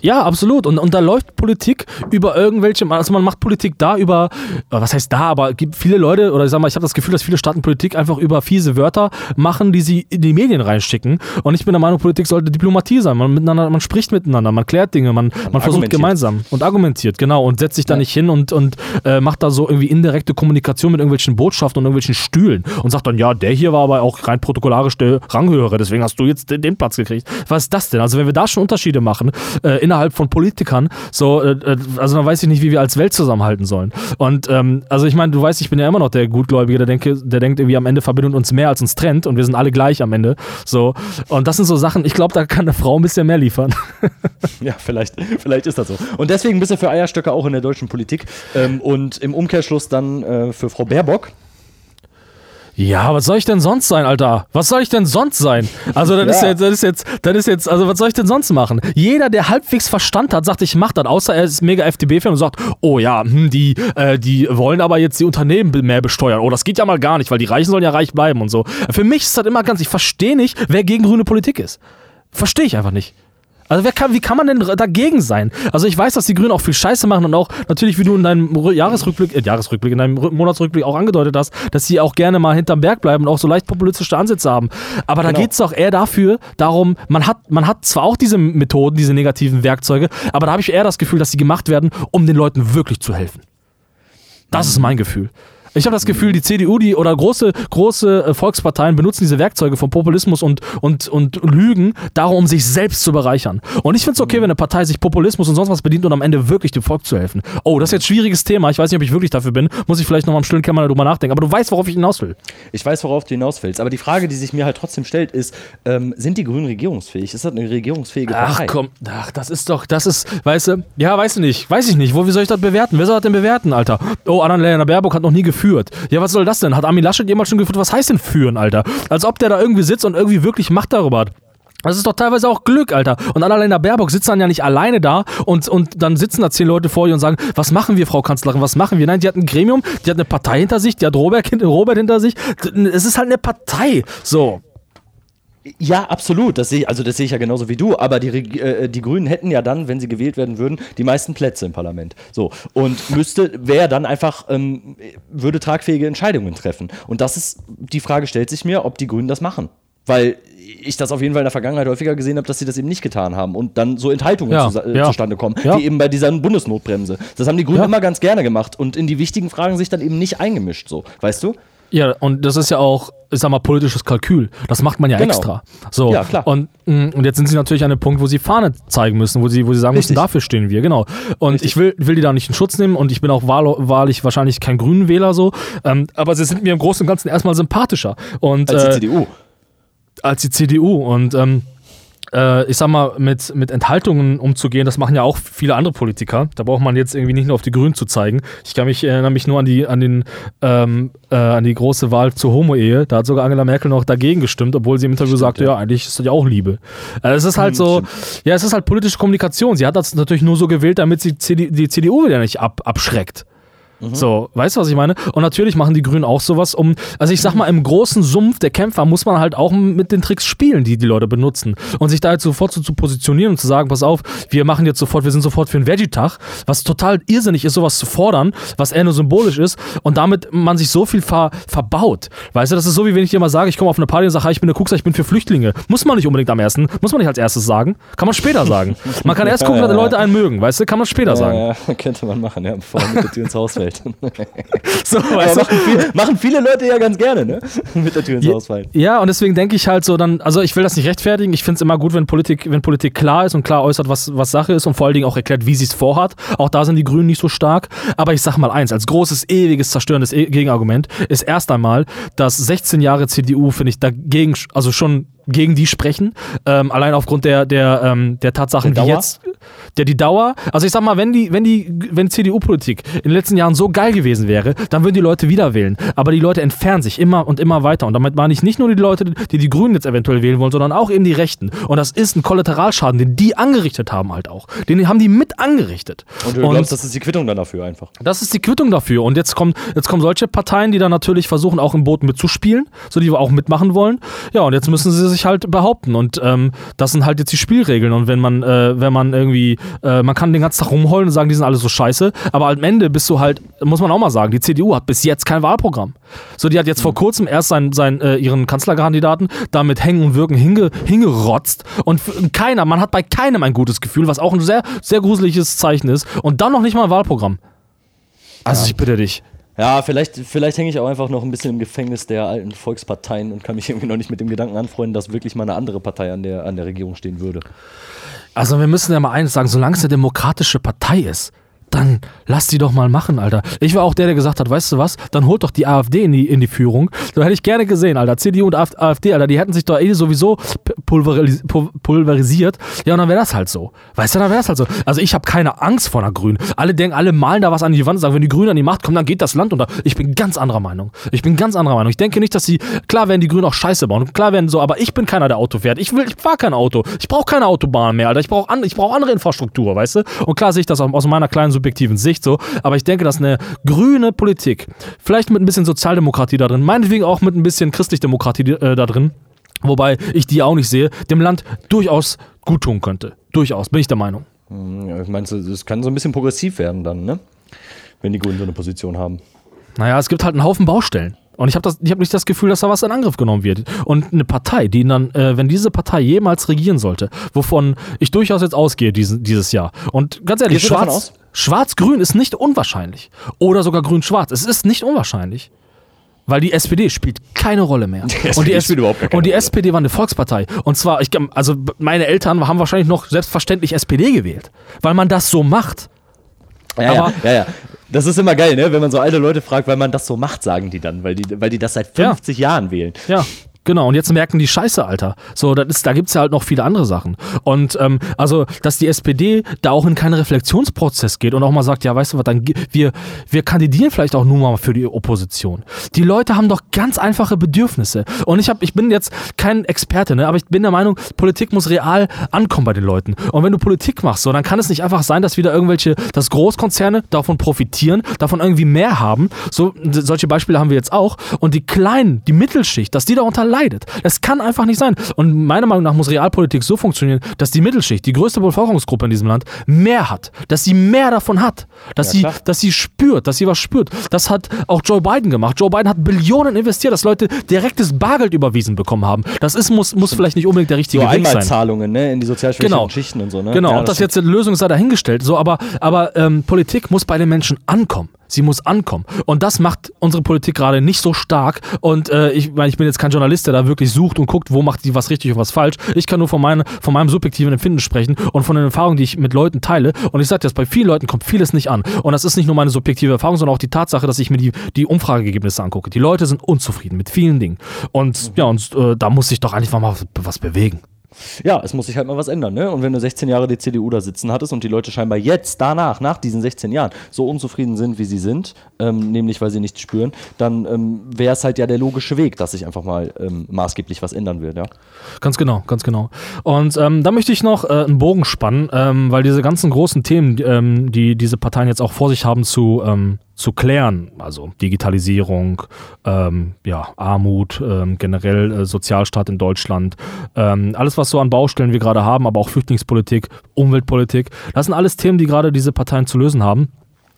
Ja, absolut. Und, und da läuft Politik über irgendwelche, also man macht Politik da über, äh, was heißt da, aber gibt viele Leute, oder ich sag mal, ich habe das Gefühl, dass viele Staaten Politik einfach über fiese Wörter machen, die sie in die Medien reinschicken. Und ich bin der Meinung, Politik sollte Diplomatie sein. Man, miteinander, man spricht miteinander, man klärt Dinge, man, man, man versucht gemeinsam und argumentiert, genau, und setzt sich da ja. nicht hin und, und äh, macht da so irgendwie indirekte Kommunikation mit irgendwelchen Botschaften und irgendwelchen Stühlen und sagt dann, ja, der hier war aber auch rein protokollarisch der Ranghöhere, deswegen hast du jetzt den, den Platz gekriegt. Was ist das denn? Also wenn wir da schon Unterschiede machen, äh, innerhalb von Politikern, so, äh, äh, also dann weiß ich nicht, wie wir als Welt zusammenhalten sollen. Und ähm, also ich meine, du weißt, ich bin ja immer noch der Gutgläubige, der, denke, der denkt irgendwie am Ende verbindet uns mehr als uns trennt und wir sind alle gleich am Ende. So. Und das sind so Sachen, ich glaube, da kann eine Frau ein bisschen mehr liefern. ja, vielleicht, vielleicht ist das so. Und deswegen bist du für Eierstöcke auch in der deutschen Politik. Ähm, und im Umkehrschluss dann äh, für Frau Baerbock. Ja, was soll ich denn sonst sein, Alter? Was soll ich denn sonst sein? Also, das, ja. ist jetzt, das ist jetzt, das ist jetzt, also, was soll ich denn sonst machen? Jeder, der halbwegs Verstand hat, sagt, ich mach das, außer er ist mega FDP-Fan und sagt, oh ja, hm, die, äh, die wollen aber jetzt die Unternehmen mehr besteuern. Oh, das geht ja mal gar nicht, weil die Reichen sollen ja reich bleiben und so. Für mich ist das immer ganz, ich verstehe nicht, wer gegen grüne Politik ist. Verstehe ich einfach nicht. Also wer kann, wie kann man denn dagegen sein? Also ich weiß, dass die Grünen auch viel Scheiße machen und auch natürlich, wie du in deinem Jahresrückblick, äh, Jahresrückblick, in deinem Monatsrückblick auch angedeutet hast, dass sie auch gerne mal hinterm Berg bleiben und auch so leicht populistische Ansätze haben. Aber genau. da geht es doch eher dafür, darum, man hat, man hat zwar auch diese Methoden, diese negativen Werkzeuge, aber da habe ich eher das Gefühl, dass sie gemacht werden, um den Leuten wirklich zu helfen. Das ist mein Gefühl. Ich habe das Gefühl, die CDU, die oder große, große äh, Volksparteien benutzen diese Werkzeuge von Populismus und, und, und Lügen, darum, um sich selbst zu bereichern. Und ich finde es okay, wenn eine Partei sich Populismus und sonst was bedient und am Ende wirklich dem Volk zu helfen. Oh, das ist jetzt ein schwieriges Thema. Ich weiß nicht, ob ich wirklich dafür bin. Muss ich vielleicht noch mal im stillen Kämmer darüber nachdenken. Aber du weißt, worauf ich hinaus will. Ich weiß, worauf du hinaus willst. Aber die Frage, die sich mir halt trotzdem stellt, ist: ähm, Sind die Grünen regierungsfähig? Ist das eine regierungsfähige Partei? Ach komm, ach, das ist doch, das ist, weißt du, ja, weißt du nicht. Weiß ich nicht. Wo, wie soll ich das bewerten? Wer soll das denn bewerten, Alter? Oh, Annalena Baerbock hat noch nie geführt. Ja, was soll soll das denn? Hat Armin Laschet jemals schon geführt? Was heißt denn führen, Alter? Als ob der da irgendwie sitzt und irgendwie wirklich Macht darüber hat. Das ist doch teilweise auch Glück, Alter. Und Annalena Baerbock sitzt dann ja nicht alleine da und, und dann sitzen da zehn Leute vor ihr und sagen, was machen wir, Frau Kanzlerin, was machen wir? Nein, die hat ein Gremium, die hat eine Partei hinter sich, die hat Robert, Robert hinter sich. Es ist halt eine Partei. So. Ja, absolut. Das sehe also das sehe ich ja genauso wie du. Aber die, äh, die Grünen hätten ja dann, wenn sie gewählt werden würden, die meisten Plätze im Parlament. So und müsste, wäre dann einfach ähm, würde tragfähige Entscheidungen treffen. Und das ist die Frage stellt sich mir, ob die Grünen das machen, weil ich das auf jeden Fall in der Vergangenheit häufiger gesehen habe, dass sie das eben nicht getan haben und dann so Enthaltungen ja, zu, äh, ja. zustande kommen, ja. wie eben bei dieser Bundesnotbremse. Das haben die Grünen immer ganz gerne gemacht und in die wichtigen Fragen sich dann eben nicht eingemischt, so, weißt du? Ja, und das ist ja auch, ich sag mal, politisches Kalkül. Das macht man ja genau. extra. So. Ja, klar. Und, mm, und jetzt sind sie natürlich an dem Punkt, wo sie Fahne zeigen müssen, wo sie, wo sie sagen Richtig. müssen, dafür stehen wir, genau. Und Richtig. ich will, will die da nicht in Schutz nehmen und ich bin auch wahl, wahrlich wahrscheinlich kein Grünen Wähler so. Ähm, aber sie sind mir im Großen und Ganzen erstmal sympathischer. Und, als die äh, CDU. Als die CDU. Und ähm, äh, ich sag mal, mit, mit Enthaltungen umzugehen, das machen ja auch viele andere Politiker. Da braucht man jetzt irgendwie nicht nur auf die Grünen zu zeigen. Ich kann mich erinnere mich nur an die, an den, ähm, äh, an die große Wahl zur Homo-Ehe. Da hat sogar Angela Merkel noch dagegen gestimmt, obwohl sie im Interview sagte, ja. ja, eigentlich ist das ja auch Liebe. Äh, es ist halt hm, so, ja, es ist halt politische Kommunikation. Sie hat das natürlich nur so gewählt, damit sie die CDU wieder nicht ab, abschreckt. Mhm. So, weißt du, was ich meine? Und natürlich machen die Grünen auch sowas, um, also ich sag mal, im großen Sumpf der Kämpfer muss man halt auch mit den Tricks spielen, die die Leute benutzen. Und sich da jetzt sofort so zu positionieren und zu sagen, pass auf, wir machen jetzt sofort, wir sind sofort für einen Veggie-Tag, was total irrsinnig ist, sowas zu fordern, was eher nur symbolisch ist und damit man sich so viel ver verbaut. Weißt du, das ist so, wie wenn ich dir mal sage, ich komme auf eine Party und sage, ich bin eine Kuxer, ich bin für Flüchtlinge. Muss man nicht unbedingt am ersten, muss man nicht als erstes sagen, kann man später sagen. Man kann erst gucken, ja, ja, ja. Leute einen mögen, weißt du, kann man später sagen. Ja, könnte man machen, ja, bevor man mit der Tür ins Haus fällt. so, weißt machen, viel, machen, viele Leute ja ganz gerne, ne? Mit der Tür ins Haus fallen. Ja, und deswegen denke ich halt so dann, also ich will das nicht rechtfertigen. Ich finde es immer gut, wenn Politik, wenn Politik klar ist und klar äußert, was, was Sache ist und vor allen Dingen auch erklärt, wie sie es vorhat. Auch da sind die Grünen nicht so stark. Aber ich sag mal eins, als großes, ewiges, zerstörendes e Gegenargument ist erst einmal, dass 16 Jahre CDU, finde ich, dagegen, also schon gegen die sprechen. Ähm, allein aufgrund der, der, ähm, der Tatsachen, der wie jetzt. Der die Dauer. Also ich sag mal, wenn die, wenn die, wenn CDU-Politik in den letzten Jahren so geil gewesen wäre, dann würden die Leute wieder wählen. Aber die Leute entfernen sich immer und immer weiter. Und damit meine ich nicht nur die Leute, die die Grünen jetzt eventuell wählen wollen, sondern auch eben die Rechten. Und das ist ein Kollateralschaden, den die angerichtet haben halt auch. Den haben die mit angerichtet. Und du und glaubst, das ist die Quittung dann dafür einfach? Das ist die Quittung dafür. Und jetzt kommen, jetzt kommen solche Parteien, die dann natürlich versuchen, auch im Boot mitzuspielen, so die wir auch mitmachen wollen. Ja, und jetzt müssen sie sich sich halt behaupten. Und ähm, das sind halt jetzt die Spielregeln. Und wenn man, äh, wenn man irgendwie, äh, man kann den ganzen Tag rumheulen und sagen, die sind alle so scheiße, aber am Ende bist du halt, muss man auch mal sagen, die CDU hat bis jetzt kein Wahlprogramm. So, die hat jetzt mhm. vor kurzem erst sein, sein, äh, ihren Kanzlerkandidaten damit Hängen und Wirken hinge, hingerotzt. Und keiner, man hat bei keinem ein gutes Gefühl, was auch ein sehr, sehr gruseliges Zeichen ist. Und dann noch nicht mal ein Wahlprogramm. Also ja. ich bitte dich. Ja, vielleicht, vielleicht hänge ich auch einfach noch ein bisschen im Gefängnis der alten Volksparteien und kann mich irgendwie noch nicht mit dem Gedanken anfreunden, dass wirklich mal eine andere Partei an der, an der Regierung stehen würde. Also wir müssen ja mal eines sagen, solange es eine demokratische Partei ist, dann lass die doch mal machen, Alter. Ich war auch der, der gesagt hat, weißt du was, dann holt doch die AfD in die, in die Führung. Da hätte ich gerne gesehen, Alter. CDU und AfD, Alter, die hätten sich doch eh sowieso pulveris pulverisiert. Ja, und dann wäre das halt so. Weißt du, dann wäre das halt so. Also ich habe keine Angst vor einer Grünen. Alle denken, alle malen da was an die Wand und sagen, wenn die Grünen an die Macht kommen, dann geht das Land unter. Ich bin ganz anderer Meinung. Ich bin ganz anderer Meinung. Ich denke nicht, dass sie, klar werden die Grünen auch Scheiße bauen. Klar werden so, aber ich bin keiner, der Auto fährt. Ich ich fahre kein Auto. Ich brauche keine Autobahn mehr, Alter. Ich brauche an, brauch andere Infrastruktur, weißt du? Und klar sehe ich das aus meiner kleinen subjektiven Sicht so. Aber ich denke, dass eine grüne Politik, vielleicht mit ein bisschen Sozialdemokratie da drin, meinetwegen auch mit ein bisschen Christlichdemokratie äh, da drin, wobei ich die auch nicht sehe, dem Land durchaus gut tun könnte. Durchaus, bin ich der Meinung. Hm, ja, ich meine, es kann so ein bisschen progressiv werden dann, ne? Wenn die Grünen so eine Position haben. Naja, es gibt halt einen Haufen Baustellen. Und ich habe hab nicht das Gefühl, dass da was in Angriff genommen wird. Und eine Partei, die dann, äh, wenn diese Partei jemals regieren sollte, wovon ich durchaus jetzt ausgehe diesen, dieses Jahr. Und ganz ehrlich, Schwarz, Schwarz-Grün ist nicht unwahrscheinlich. Oder sogar Grün-Schwarz. Es ist nicht unwahrscheinlich. Weil die SPD spielt keine Rolle mehr. Die und, die, S und die SPD war eine Volkspartei. Und zwar, ich, also meine Eltern haben wahrscheinlich noch selbstverständlich SPD gewählt. Weil man das so macht. Ja, Aber, ja, ja, ja. Das ist immer geil, ne? Wenn man so alte Leute fragt, weil man das so macht, sagen die dann, weil die, weil die das seit 50 ja. Jahren wählen. Ja. Genau, und jetzt merken die Scheiße, Alter. So, das ist, da gibt es ja halt noch viele andere Sachen. Und ähm, also, dass die SPD da auch in keinen Reflexionsprozess geht und auch mal sagt, ja, weißt du was, dann wir, wir kandidieren vielleicht auch nur mal für die Opposition. Die Leute haben doch ganz einfache Bedürfnisse. Und ich hab, ich bin jetzt kein Experte, ne, aber ich bin der Meinung, Politik muss real ankommen bei den Leuten. Und wenn du Politik machst, so, dann kann es nicht einfach sein, dass wieder irgendwelche, dass Großkonzerne davon profitieren, davon irgendwie mehr haben. So, solche Beispiele haben wir jetzt auch. Und die Kleinen, die Mittelschicht, dass die da unter leidet. Das kann einfach nicht sein. Und meiner Meinung nach muss Realpolitik so funktionieren, dass die Mittelschicht, die größte Bevölkerungsgruppe in diesem Land, mehr hat. Dass sie mehr davon hat. Dass, ja, sie, dass sie spürt, dass sie was spürt. Das hat auch Joe Biden gemacht. Joe Biden hat Billionen investiert, dass Leute direktes Bargeld überwiesen bekommen haben. Das ist, muss, muss vielleicht nicht unbedingt der richtige so Weg sein. Einmalzahlungen ne? in die sozialschwächeren genau. Schichten und so. Ne? Genau, ja, ob das, das jetzt eine Lösung sei dahingestellt. So, aber aber ähm, Politik muss bei den Menschen ankommen. Sie muss ankommen. Und das macht unsere Politik gerade nicht so stark. Und äh, ich meine, ich bin jetzt kein Journalist, der da wirklich sucht und guckt, wo macht die was richtig und was falsch. Ich kann nur von, meine, von meinem subjektiven Empfinden sprechen und von den Erfahrungen, die ich mit Leuten teile. Und ich sage das, bei vielen Leuten kommt vieles nicht an. Und das ist nicht nur meine subjektive Erfahrung, sondern auch die Tatsache, dass ich mir die, die Umfrageergebnisse angucke. Die Leute sind unzufrieden mit vielen Dingen. Und ja, und äh, da muss sich doch eigentlich mal was bewegen. Ja, es muss sich halt mal was ändern, ne? Und wenn du 16 Jahre die CDU da sitzen hattest und die Leute scheinbar jetzt, danach, nach diesen 16 Jahren, so unzufrieden sind, wie sie sind, ähm, nämlich weil sie nichts spüren, dann ähm, wäre es halt ja der logische Weg, dass sich einfach mal ähm, maßgeblich was ändern wird, ja. Ganz genau, ganz genau. Und ähm, da möchte ich noch äh, einen Bogen spannen, ähm, weil diese ganzen großen Themen, ähm, die diese Parteien jetzt auch vor sich haben zu zu klären, also Digitalisierung, ähm, ja, Armut, ähm, generell äh, Sozialstaat in Deutschland, ähm, alles, was so an Baustellen wir gerade haben, aber auch Flüchtlingspolitik, Umweltpolitik, das sind alles Themen, die gerade diese Parteien zu lösen haben.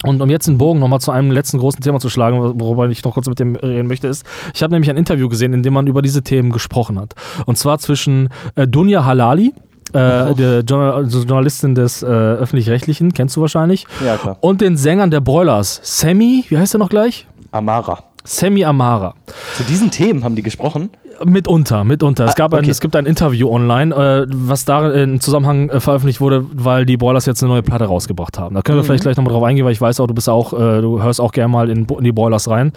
Und um jetzt den Bogen nochmal zu einem letzten großen Thema zu schlagen, worüber ich noch kurz mit dem reden möchte, ist, ich habe nämlich ein Interview gesehen, in dem man über diese Themen gesprochen hat. Und zwar zwischen äh, Dunja Halali, äh, der Journalistin des äh, Öffentlich-Rechtlichen, kennst du wahrscheinlich. Ja, klar. Und den Sängern der Broilers, Sammy, wie heißt er noch gleich? Amara. Sammy Amara. Zu diesen Themen haben die gesprochen? Mitunter, mitunter. Es, ah, gab okay. ein, es gibt ein Interview online, äh, was da im Zusammenhang äh, veröffentlicht wurde, weil die Boilers jetzt eine neue Platte rausgebracht haben. Da können wir mhm. vielleicht gleich nochmal drauf eingehen, weil ich weiß auch, du bist auch, äh, du hörst auch gerne mal in, in, die Boilers rein.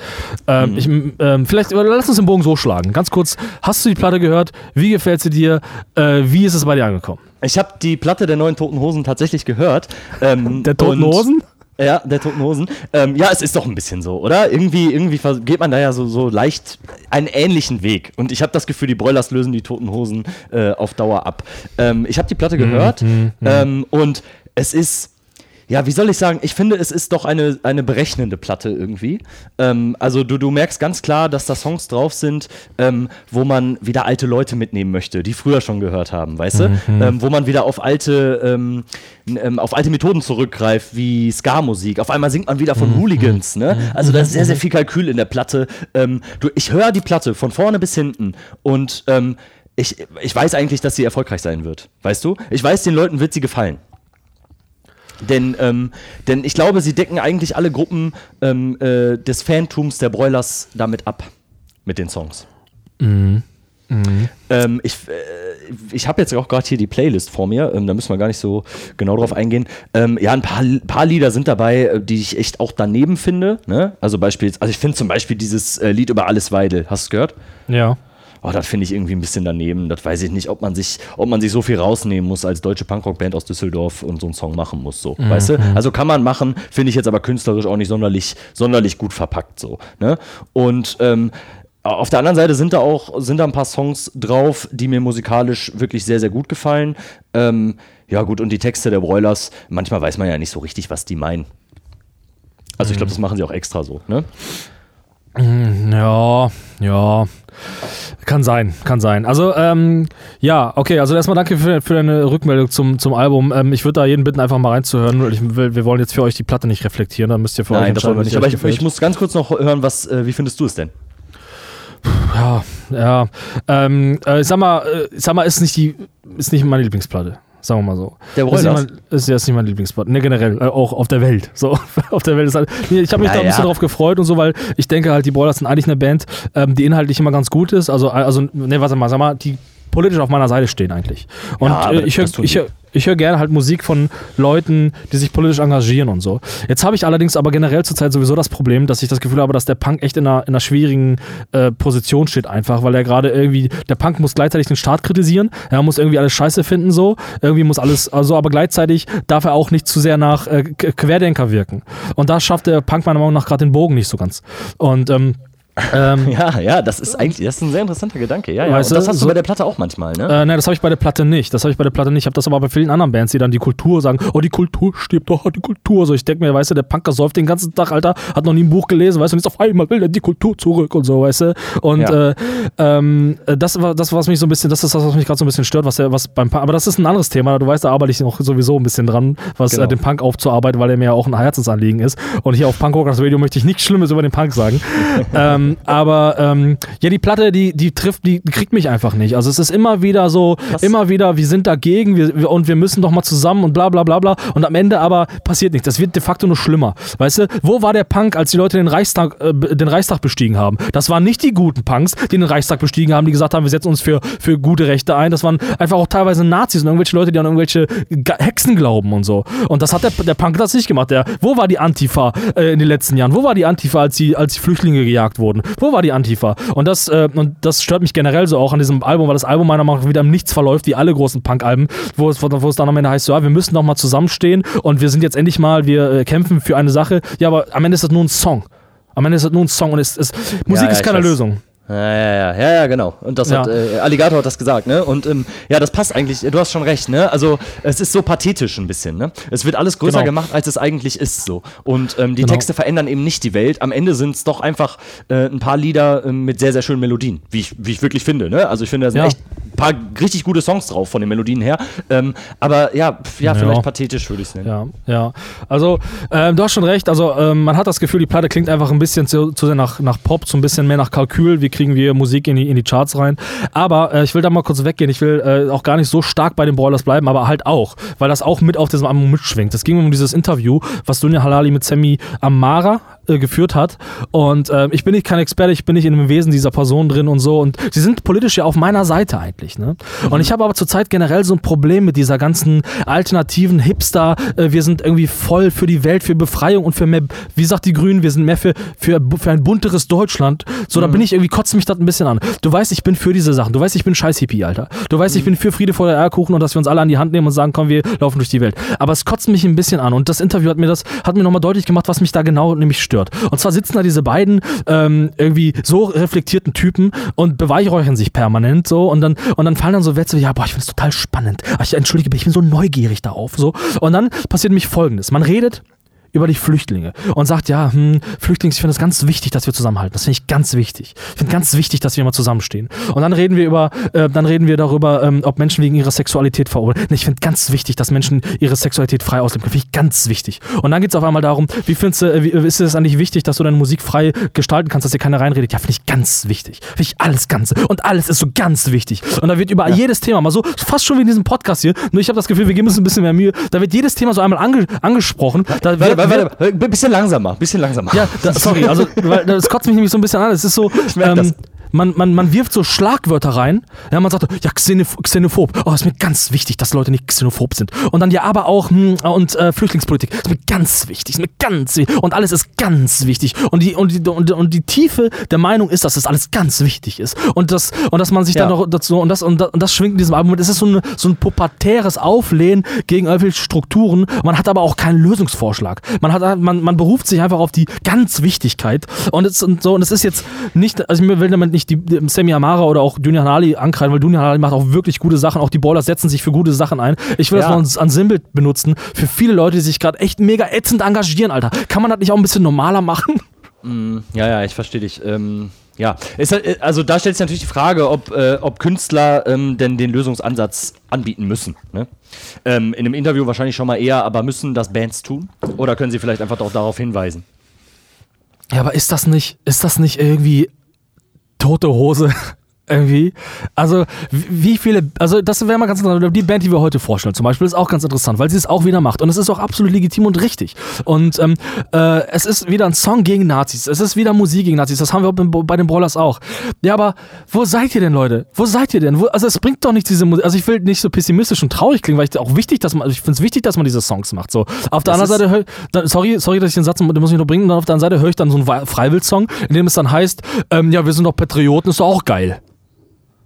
Ähm, mhm. ich, ähm, vielleicht, lass uns den Bogen so schlagen. Ganz kurz, hast du die Platte gehört? Wie gefällt sie dir? Äh, wie ist es bei dir angekommen? Ich habe die Platte der neuen Toten Hosen tatsächlich gehört. Ähm, der Toten Hosen? Ja, der Toten Hosen. Ähm, ja, es ist doch ein bisschen so, oder? Irgendwie, irgendwie geht man da ja so, so leicht einen ähnlichen Weg. Und ich habe das Gefühl, die Broilers lösen die Toten Hosen äh, auf Dauer ab. Ähm, ich habe die Platte gehört mhm, mhm, ähm, und es ist ja, wie soll ich sagen, ich finde, es ist doch eine, eine berechnende Platte irgendwie. Ähm, also du, du merkst ganz klar, dass da Songs drauf sind, ähm, wo man wieder alte Leute mitnehmen möchte, die früher schon gehört haben, weißt du? Mhm. Ähm, wo man wieder auf alte, ähm, ähm, auf alte Methoden zurückgreift, wie Ska-Musik. Auf einmal singt man wieder von mhm. Hooligans, ne? Mhm. Also da ist sehr, sehr viel Kalkül in der Platte. Ähm, du, ich höre die Platte von vorne bis hinten und ich, ich weiß eigentlich, dass sie erfolgreich sein wird. Weißt du? Ich weiß, den Leuten wird sie gefallen. Denn, ähm, denn ich glaube, sie decken eigentlich alle Gruppen ähm, äh, des Fantums der Broilers damit ab. Mit den Songs. Mhm. Mhm. Ähm, ich äh, ich habe jetzt auch gerade hier die Playlist vor mir, ähm, da müssen wir gar nicht so genau drauf eingehen. Ähm, ja, ein paar, paar Lieder sind dabei, äh, die ich echt auch daneben finde. Ne? Also, Beispiel, also ich finde zum Beispiel dieses äh, Lied über Alles Weidel. Hast du es gehört? Ja oh, das finde ich irgendwie ein bisschen daneben. Das weiß ich nicht, ob man sich, ob man sich so viel rausnehmen muss als deutsche Punkrock-Band aus Düsseldorf und so einen Song machen muss. So, mhm. weißt du? Also kann man machen, finde ich jetzt aber künstlerisch auch nicht sonderlich, sonderlich gut verpackt. So, ne? Und ähm, auf der anderen Seite sind da auch sind da ein paar Songs drauf, die mir musikalisch wirklich sehr, sehr gut gefallen. Ähm, ja, gut, und die Texte der Broilers, manchmal weiß man ja nicht so richtig, was die meinen. Also, ich glaube, mhm. das machen sie auch extra so, ne? Mhm, ja, ja. Kann sein, kann sein. Also, ähm, ja, okay, also erstmal danke für, für deine Rückmeldung zum, zum Album. Ähm, ich würde da jeden bitten, einfach mal reinzuhören. Ich will, wir wollen jetzt für euch die Platte nicht reflektieren, dann müsst ihr für Nein, euch entscheiden, das nicht. Aber ich, ich, muss ganz kurz noch hören, was, äh, wie findest du es denn? Ja, ja. Ähm, äh, ich sag mal, äh, ich sag mal, ist nicht die, ist nicht meine Lieblingsplatte. Sagen wir mal so. Der Broilers? Ist, mein, ist jetzt nicht mein Lieblingsspot. Ne, generell, äh, auch auf der Welt. So, auf der Welt ist halt. Nee, ich habe mich ja, da ein bisschen ja. drauf gefreut und so, weil ich denke halt, die Broilers sind eigentlich eine Band, ähm, die inhaltlich immer ganz gut ist. Also, also, ne, warte mal, sag mal, die politisch auf meiner Seite stehen eigentlich. Und ja, äh, ich höre ich hör, ich höre gerne halt Musik von Leuten, die sich politisch engagieren und so. Jetzt habe ich allerdings aber generell zurzeit sowieso das Problem, dass ich das Gefühl habe, dass der Punk echt in einer, in einer schwierigen äh, Position steht, einfach, weil er gerade irgendwie, der Punk muss gleichzeitig den Staat kritisieren, er muss irgendwie alles scheiße finden, so, irgendwie muss alles, also, aber gleichzeitig darf er auch nicht zu sehr nach äh, Querdenker wirken. Und da schafft der Punk meiner Meinung nach gerade den Bogen nicht so ganz. Und, ähm, ähm, ja, ja, das ist eigentlich das ist ein sehr interessanter Gedanke. Ja, ja. Weißt das hast so, du bei der Platte auch manchmal, ne? Äh, nein, das habe ich bei der Platte nicht. Das habe ich bei der Platte nicht. Ich habe das aber bei vielen anderen Bands, die dann die Kultur sagen, oh, die Kultur stirbt doch, die Kultur. So, ich denke mir, weißt du, der Punker säuft den ganzen Tag, Alter, hat noch nie ein Buch gelesen, weißt du, und jetzt auf einmal will er die Kultur zurück und so, weißt du. Und ja. äh, ähm, das war das, was mich so ein bisschen, das ist das, was mich gerade so ein bisschen stört, was, der, was beim Punk, aber das ist ein anderes Thema. Du weißt, da arbeite ich noch sowieso ein bisschen dran, was genau. äh, den Punk aufzuarbeiten, weil er mir ja auch ein Herzensanliegen ist. Und hier auf Punk Rockers Radio möchte ich nichts Schlimmes über den Punk sagen. ähm, aber ähm, ja, die Platte, die, die trifft, die kriegt mich einfach nicht. Also es ist immer wieder so, Was? immer wieder, wir sind dagegen wir, und wir müssen doch mal zusammen und bla bla bla bla. Und am Ende aber passiert nichts. Das wird de facto nur schlimmer. Weißt du, wo war der Punk, als die Leute den Reichstag, äh, den Reichstag bestiegen haben? Das waren nicht die guten Punks, die den Reichstag bestiegen haben, die gesagt haben, wir setzen uns für, für gute Rechte ein. Das waren einfach auch teilweise Nazis und irgendwelche Leute, die an irgendwelche Hexen glauben und so. Und das hat der, der Punk das nicht gemacht. Der, wo war die Antifa äh, in den letzten Jahren? Wo war die Antifa, als die, als die Flüchtlinge gejagt wurden? Wurden. Wo war die Antifa? Und das, äh, und das stört mich generell so auch an diesem Album, weil das Album meiner Meinung nach wieder im Nichts verläuft, wie alle großen Punk-Alben, wo es, wo es dann am Ende heißt, ja, wir müssen doch mal zusammenstehen und wir sind jetzt endlich mal, wir äh, kämpfen für eine Sache. Ja, aber am Ende ist das nur ein Song. Am Ende ist das nur ein Song und es, es Musik ja, ja, ist keine Lösung. Ja, ja, ja, ja, genau. Und das ja. hat äh, Alligator hat das gesagt, ne? Und ähm, ja, das passt eigentlich. Du hast schon recht, ne? Also es ist so pathetisch ein bisschen, ne? Es wird alles größer genau. gemacht, als es eigentlich ist, so. Und ähm, die genau. Texte verändern eben nicht die Welt. Am Ende sind es doch einfach äh, ein paar Lieder äh, mit sehr, sehr schönen Melodien, wie ich, wie ich wirklich finde, ne? Also ich finde, da sind ja. echt paar richtig gute Songs drauf von den Melodien her. Ähm, aber ja, ja, vielleicht ja. pathetisch würde ich es nennen. Ja, ja. Also ähm, du hast schon recht. Also ähm, man hat das Gefühl, die Platte klingt einfach ein bisschen zu, zu sehr nach, nach Pop, so ein bisschen mehr nach Kalkül. Wie kriegen wir Musik in die, in die Charts rein? Aber äh, ich will da mal kurz weggehen. Ich will äh, auch gar nicht so stark bei den Broilers bleiben, aber halt auch, weil das auch mit auf diesem Album mitschwingt. Es ging um dieses Interview, was Dunja Halali mit Sammy Amara äh, geführt hat. Und äh, ich bin nicht kein Experte, ich bin nicht in dem Wesen dieser Person drin und so. Und sie sind politisch ja auf meiner Seite eigentlich. Ne? Mhm. Und ich habe aber zurzeit generell so ein Problem mit dieser ganzen alternativen Hipster. Äh, wir sind irgendwie voll für die Welt, für Befreiung und für mehr, wie sagt die Grünen, wir sind mehr für, für, für ein bunteres Deutschland. So, mhm. da bin ich irgendwie, kotze mich das ein bisschen an. Du weißt, ich bin für diese Sachen. Du weißt, ich bin scheiß Hippie, Alter. Du weißt, mhm. ich bin für Friede vor der Eierkuchen und dass wir uns alle an die Hand nehmen und sagen, komm, wir laufen durch die Welt. Aber es kotzt mich ein bisschen an. Und das Interview hat mir das, hat mir nochmal deutlich gemacht, was mich da genau nämlich stört. Und zwar sitzen da diese beiden ähm, irgendwie so reflektierten Typen und beweihräuchern sich permanent so und dann, und dann fallen dann so Wetze wie, ja, boah, ich finde es total spannend. Ach, ich entschuldige, ich bin so neugierig darauf. So. Und dann passiert nämlich folgendes. Man redet über die Flüchtlinge und sagt, ja, hm, Flüchtlinge, ich finde es ganz wichtig, dass wir zusammenhalten. Das finde ich ganz wichtig. Ich finde ganz wichtig, dass wir immer zusammenstehen. Und dann reden wir über, äh, dann reden wir darüber, ähm, ob Menschen wegen ihrer Sexualität verurteilen. Nee, ich finde ganz wichtig, dass Menschen ihre Sexualität frei ausleben können. Finde ich ganz wichtig. Und dann geht es auf einmal darum, wie findest du, äh, wie, ist es eigentlich wichtig, dass du deine Musik frei gestalten kannst, dass dir keiner reinredet? Ja, finde ich ganz wichtig. Finde ich alles ganz. Und alles ist so ganz wichtig. Und da wird über ja. jedes Thema mal so, fast schon wie in diesem Podcast hier, nur ich habe das Gefühl, wir geben uns ein bisschen mehr Mühe, da wird jedes Thema so einmal ange angesprochen. Da warte, warte, warte, bisschen langsamer, bisschen langsamer. Ja, da, sorry, also weil, das kotzt mich nämlich so ein bisschen an. Es ist so, ähm, man, man, man wirft so Schlagwörter rein. Ja, man sagt, ja, Xenoph Xenophob. Oh, ist mir ganz wichtig, dass Leute nicht xenophob sind. Und dann ja, aber auch, hm, und äh, Flüchtlingspolitik. Ist mir ganz wichtig, ist mir ganz wichtig. Und alles ist ganz wichtig. Und die, und die, und, und die Tiefe der Meinung ist, dass das alles ganz wichtig ist. Und das, und dass man sich ja. dann noch dazu, und das, und das, und das schwingt in diesem Album. Es ist so, eine, so ein pubertäres Auflehnen gegen irgendwelche Strukturen. Man hat aber auch keinen Lösungsvorschlag. Man hat, man, man beruft sich einfach auf die ganz Wichtigkeit. Und es, und so, und es ist jetzt nicht, also ich will damit nicht nicht die, Sammy Amara oder auch Dunja Hanali ankreiden, weil Dunja Hanali macht auch wirklich gute Sachen. Auch die Ballers setzen sich für gute Sachen ein. Ich will ja. das mal an Sinnbild benutzen. Für viele Leute, die sich gerade echt mega ätzend engagieren, Alter. Kann man das nicht auch ein bisschen normaler machen? Mm, ja, ja, ich verstehe dich. Ähm, ja, halt, also da stellt sich natürlich die Frage, ob, äh, ob Künstler ähm, denn den Lösungsansatz anbieten müssen. Ne? Ähm, in einem Interview wahrscheinlich schon mal eher, aber müssen das Bands tun? Oder können sie vielleicht einfach auch darauf hinweisen? Ja, aber ist das nicht, ist das nicht irgendwie tote Hose irgendwie. Also, wie viele, also das wäre mal ganz interessant. Die Band, die wir heute vorstellen, zum Beispiel, ist auch ganz interessant, weil sie es auch wieder macht. Und es ist auch absolut legitim und richtig. Und ähm, äh, es ist wieder ein Song gegen Nazis. Es ist wieder Musik gegen Nazis. Das haben wir bei den Brawlers auch. Ja, aber wo seid ihr denn, Leute? Wo seid ihr denn? Wo, also, es bringt doch nicht diese Musik. Also, ich will nicht so pessimistisch und traurig klingen, weil ich auch wichtig, dass man, also ich finde es wichtig, dass man diese Songs macht. So. Auf der das anderen Seite, hör, sorry, sorry, dass ich den Satz, den muss ich noch bringen. Und auf der anderen Seite höre ich dann so einen Freiwill-Song, in dem es dann heißt, ähm, ja, wir sind doch Patrioten, ist doch auch geil.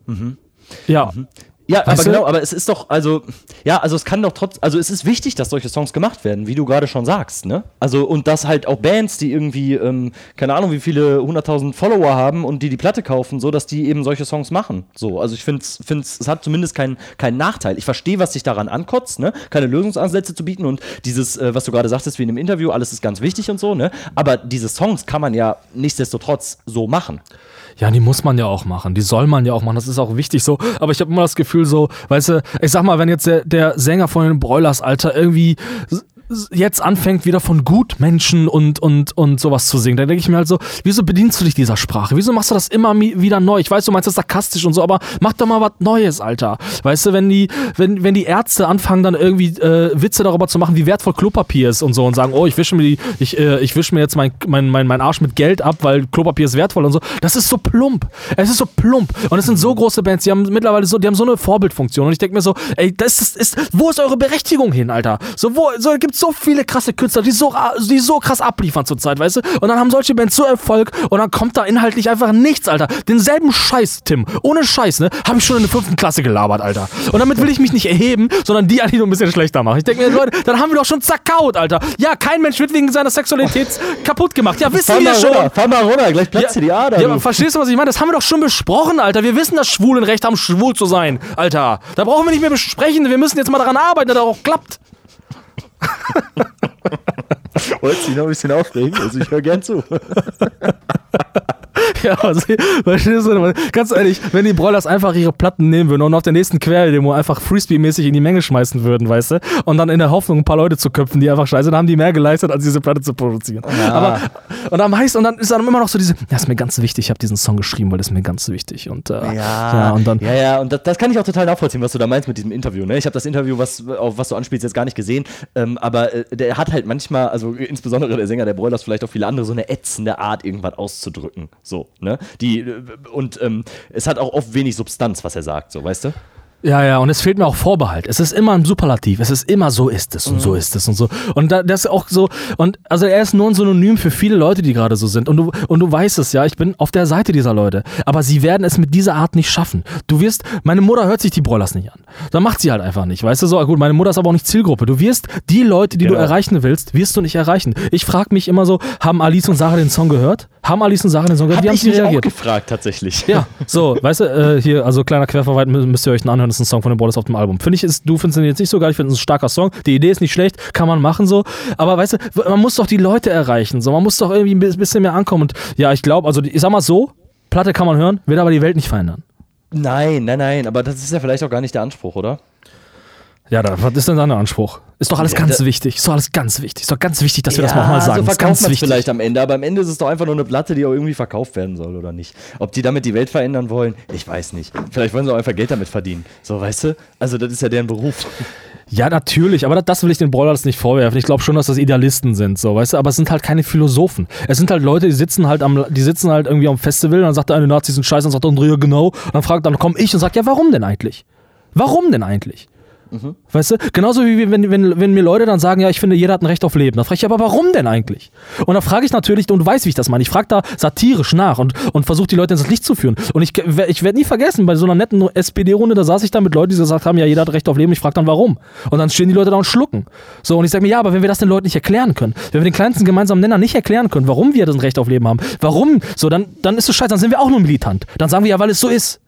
Mhm. Ja. Mhm. Ja, weißt aber du? genau, aber es ist doch, also, ja, also es kann doch trotz, also es ist wichtig, dass solche Songs gemacht werden, wie du gerade schon sagst, ne? Also, und dass halt auch Bands, die irgendwie, ähm, keine Ahnung, wie viele hunderttausend Follower haben und die die Platte kaufen, so, dass die eben solche Songs machen. So, also ich finde es, es hat zumindest keinen keinen Nachteil. Ich verstehe, was sich daran ankotzt, ne? Keine Lösungsansätze zu bieten und dieses, äh, was du gerade sagtest, wie in einem Interview, alles ist ganz wichtig und so, ne? Aber diese Songs kann man ja nichtsdestotrotz so machen. Ja, die muss man ja auch machen. Die soll man ja auch machen. Das ist auch wichtig so. Aber ich habe immer das Gefühl so, weißt du, ich sag mal, wenn jetzt der, der Sänger von den Broilers, Alter, irgendwie jetzt anfängt, wieder von Gutmenschen und, und, und sowas zu singen, dann denke ich mir halt so, wieso bedienst du dich dieser Sprache? Wieso machst du das immer wieder neu? Ich weiß, du meinst das sarkastisch und so, aber mach doch mal was Neues, Alter. Weißt du, wenn die, wenn, wenn die Ärzte anfangen, dann irgendwie äh, Witze darüber zu machen, wie wertvoll Klopapier ist und so und sagen, oh, ich wische mir die, ich, äh, ich wische mir jetzt mein, mein, mein, mein Arsch mit Geld ab, weil Klopapier ist wertvoll und so. Das ist so plump. Es ist so plump. Und es sind so große Bands, die haben mittlerweile so, die haben so eine Vorbildfunktion. Und ich denke mir so, ey, das ist, ist, wo ist eure Berechtigung hin, Alter? So, wo, so gibt gibt so viele krasse Künstler, die so, die so krass abliefern zurzeit, weißt du? Und dann haben solche Bands so Erfolg und dann kommt da inhaltlich einfach nichts, Alter. Denselben Scheiß, Tim, ohne Scheiß, ne, habe ich schon in der fünften Klasse gelabert, Alter. Und damit will ich mich nicht erheben, sondern die eigentlich nur ein bisschen schlechter machen. Ich denke mir, Leute, dann haben wir doch schon zerkaut, Alter. Ja, kein Mensch wird wegen seiner Sexualität kaputt gemacht. Ja, wissen wir schon. Runter, fahr mal runter, gleich platzt ja, die Ader. Ja, aber verstehst du, was ich meine? Das haben wir doch schon besprochen, Alter. Wir wissen, dass Schwulen Recht haben, schwul zu sein, Alter. Da brauchen wir nicht mehr besprechen. Wir müssen jetzt mal daran arbeiten, dass das auch klappt. Wolltest du dich noch ein bisschen aufregen? Also ich höre gern zu. ja, also, verstehst du, ganz ehrlich, wenn die Broilers einfach ihre Platten nehmen würden und auf der nächsten Querdemo einfach Frisbee-mäßig in die Menge schmeißen würden, weißt du, und dann in der Hoffnung ein paar Leute zu köpfen, die einfach scheiße, dann haben die mehr geleistet, als diese Platte zu produzieren. Ja. Aber, und am heißt, und dann ist dann immer noch so diese, ja, ist mir ganz wichtig, ich habe diesen Song geschrieben, weil das ist mir ganz wichtig. Und, äh, ja, ja, und dann. Ja, ja, und das, das, kann ich auch total nachvollziehen, was du da meinst mit diesem Interview, ne? Ich habe das Interview, was, auf was du anspielst, jetzt gar nicht gesehen, ähm, aber äh, der hat halt manchmal, also insbesondere der Sänger der Broilers, vielleicht auch viele andere, so eine ätzende Art, irgendwas auszudrücken. So, ne? Die, und ähm, es hat auch oft wenig Substanz, was er sagt, so, weißt du? Ja, ja, und es fehlt mir auch Vorbehalt. Es ist immer ein Superlativ. Es ist immer so ist es und mhm. so ist es und so. Und da, das ist auch so, und also er ist nur ein Synonym für viele Leute, die gerade so sind. Und du, und du weißt es ja, ich bin auf der Seite dieser Leute. Aber sie werden es mit dieser Art nicht schaffen. Du wirst, meine Mutter hört sich die Broilers nicht an. Dann macht sie halt einfach nicht. Weißt du so, gut, meine Mutter ist aber auch nicht Zielgruppe. Du wirst die Leute, die genau. du erreichen willst, wirst du nicht erreichen. Ich frage mich immer so, haben Alice und Sarah den Song gehört? Haben Alice und Sarah den Song gehört? Hab Wie haben sie reagiert? Auch gefragt, tatsächlich. Ja, so, weißt du, äh, hier, also kleiner Querverweis, müsst ihr euch anhören, ist ein Song von den Brothers auf dem Album. Finde ich, ist, du findest den jetzt nicht so geil, ich finde es ein starker Song. Die Idee ist nicht schlecht, kann man machen so. Aber weißt du, man muss doch die Leute erreichen, so. Man muss doch irgendwie ein bisschen mehr ankommen. Und ja, ich glaube, also ich sag mal so, Platte kann man hören, wird aber die Welt nicht verändern. Nein, nein, nein, aber das ist ja vielleicht auch gar nicht der Anspruch, oder? Ja, da, was ist denn dein Anspruch? Ist doch alles ja, ganz wichtig. Ist doch alles ganz wichtig. Ist doch ganz wichtig, dass wir ja, das mal sagen. So verkauft man vielleicht am Ende, aber am Ende ist es doch einfach nur eine Platte, die auch irgendwie verkauft werden soll, oder nicht? Ob die damit die Welt verändern wollen, ich weiß nicht. Vielleicht wollen sie auch einfach Geld damit verdienen. So, weißt du? Also, das ist ja deren Beruf. Ja, natürlich, aber das will ich den Broilers nicht vorwerfen. Ich glaube schon, dass das Idealisten sind, so, weißt du, aber es sind halt keine Philosophen. Es sind halt Leute, die sitzen halt am, die sitzen halt irgendwie am Festival und dann sagt der eine Nazis sind scheiße und sagt der andere, ja, genau. Und dann fragt, dann komme ich und sagt, ja, warum denn eigentlich? Warum denn eigentlich? Mhm. Weißt du? Genauso wie wenn, wenn, wenn mir Leute dann sagen, ja, ich finde, jeder hat ein Recht auf Leben. Dann frage ich, aber warum denn eigentlich? Und dann frage ich natürlich, und du weißt, wie ich das meine, ich frage da satirisch nach und, und versuche die Leute ins Licht zu führen. Und ich, ich werde nie vergessen, bei so einer netten SPD-Runde, da saß ich da mit Leuten, die gesagt haben, ja, jeder hat Recht auf Leben. Ich frage dann, warum? Und dann stehen die Leute da und schlucken. So, und ich sage mir, ja, aber wenn wir das den Leuten nicht erklären können, wenn wir den kleinsten gemeinsamen Nenner nicht erklären können, warum wir das Recht auf Leben haben, warum, so, dann, dann ist es scheiße, dann sind wir auch nur militant. Dann sagen wir ja, weil es so ist.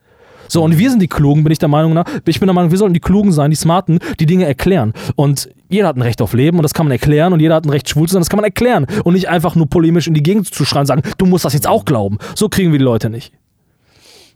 So, und wir sind die Klugen, bin ich der Meinung nach. Ich bin der Meinung, wir sollten die Klugen sein, die Smarten, die Dinge erklären. Und jeder hat ein Recht auf Leben und das kann man erklären und jeder hat ein Recht, schwul zu sein, das kann man erklären. Und nicht einfach nur polemisch in die Gegend zu schreien und sagen, du musst das jetzt auch glauben. So kriegen wir die Leute nicht.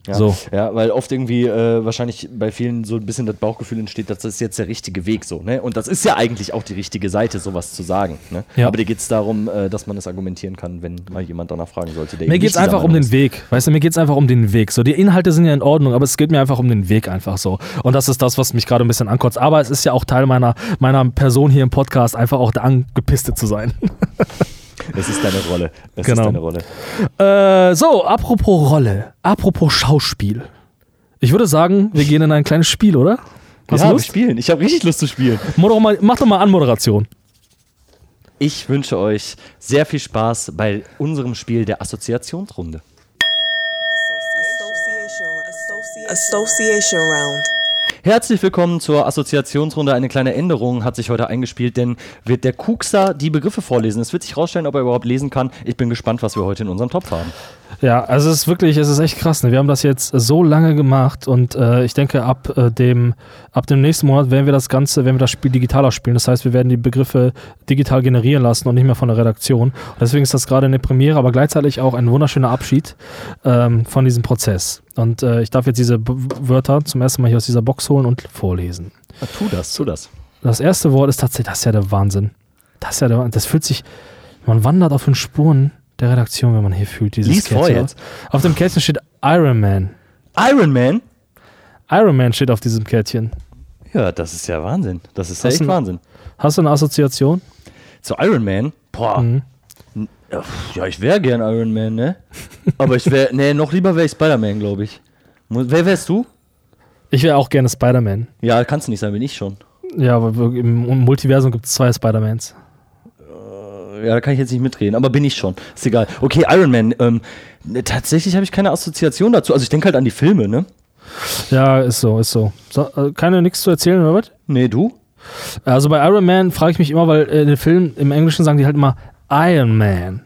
Ja, so. ja, weil oft irgendwie äh, wahrscheinlich bei vielen so ein bisschen das Bauchgefühl entsteht, dass das ist jetzt der richtige Weg so. Ne? Und das ist ja eigentlich auch die richtige Seite, sowas zu sagen. Ne? Ja. Aber dir geht es darum, äh, dass man es argumentieren kann, wenn mal jemand danach fragen sollte. mir geht es einfach um den Weg. Weißt du, mir geht es einfach um den Weg. So, die Inhalte sind ja in Ordnung, aber es geht mir einfach um den Weg einfach so. Und das ist das, was mich gerade ein bisschen ankotzt. Aber es ist ja auch Teil meiner, meiner Person hier im Podcast, einfach auch der Angepisste zu sein. Es ist deine Rolle. Es genau. ist deine Rolle. Äh, so, apropos Rolle, apropos Schauspiel. Ich würde sagen, wir gehen in ein kleines Spiel, oder? Hast ja, Lust? wir spielen. Ich habe richtig Lust zu spielen. Mal, mach doch mal Anmoderation. Ich wünsche euch sehr viel Spaß bei unserem Spiel der Assoziationsrunde. Association Round. Herzlich willkommen zur Assoziationsrunde. Eine kleine Änderung hat sich heute eingespielt, denn wird der Kuxer die Begriffe vorlesen. Es wird sich herausstellen, ob er überhaupt lesen kann. Ich bin gespannt, was wir heute in unserem Topf haben. Ja, also es ist wirklich, es ist echt krass. Ne? Wir haben das jetzt so lange gemacht und äh, ich denke, ab, äh, dem, ab dem nächsten Monat werden wir das Ganze, werden wir das Spiel digitaler spielen. Das heißt, wir werden die Begriffe digital generieren lassen und nicht mehr von der Redaktion. Und deswegen ist das gerade eine Premiere, aber gleichzeitig auch ein wunderschöner Abschied ähm, von diesem Prozess. Und äh, ich darf jetzt diese B Wörter zum ersten Mal hier aus dieser Box holen und vorlesen. Ja, tu das, tu das. Das erste Wort ist tatsächlich, das ist ja der Wahnsinn. Das ist ja der Das fühlt sich, man wandert auf den Spuren der Redaktion, wenn man hier fühlt, dieses Lies vor jetzt. Auf dem Kärtchen steht Iron Man. Iron Man? Iron Man steht auf diesem Kärtchen. Ja, das ist ja Wahnsinn. Das ist hast echt ein, Wahnsinn. Hast du eine Assoziation? Zu Iron Man? Boah. Mhm. Ja, ich wäre gern Iron Man, ne? Aber ich wäre, ne, noch lieber wäre ich Spider-Man, glaube ich. Wer wärst du? Ich wäre auch gerne Spider-Man. Ja, kannst du nicht sein, bin ich schon. Ja, aber im Multiversum gibt es zwei Spider-Mans. Äh, ja, da kann ich jetzt nicht mitreden, aber bin ich schon. Ist egal. Okay, Iron Man. Ähm, tatsächlich habe ich keine Assoziation dazu. Also ich denke halt an die Filme, ne? Ja, ist so, ist so. so äh, keine nichts zu erzählen, oder was? Nee, du? Also bei Iron Man frage ich mich immer, weil in den Filmen im Englischen sagen die halt immer Iron Man.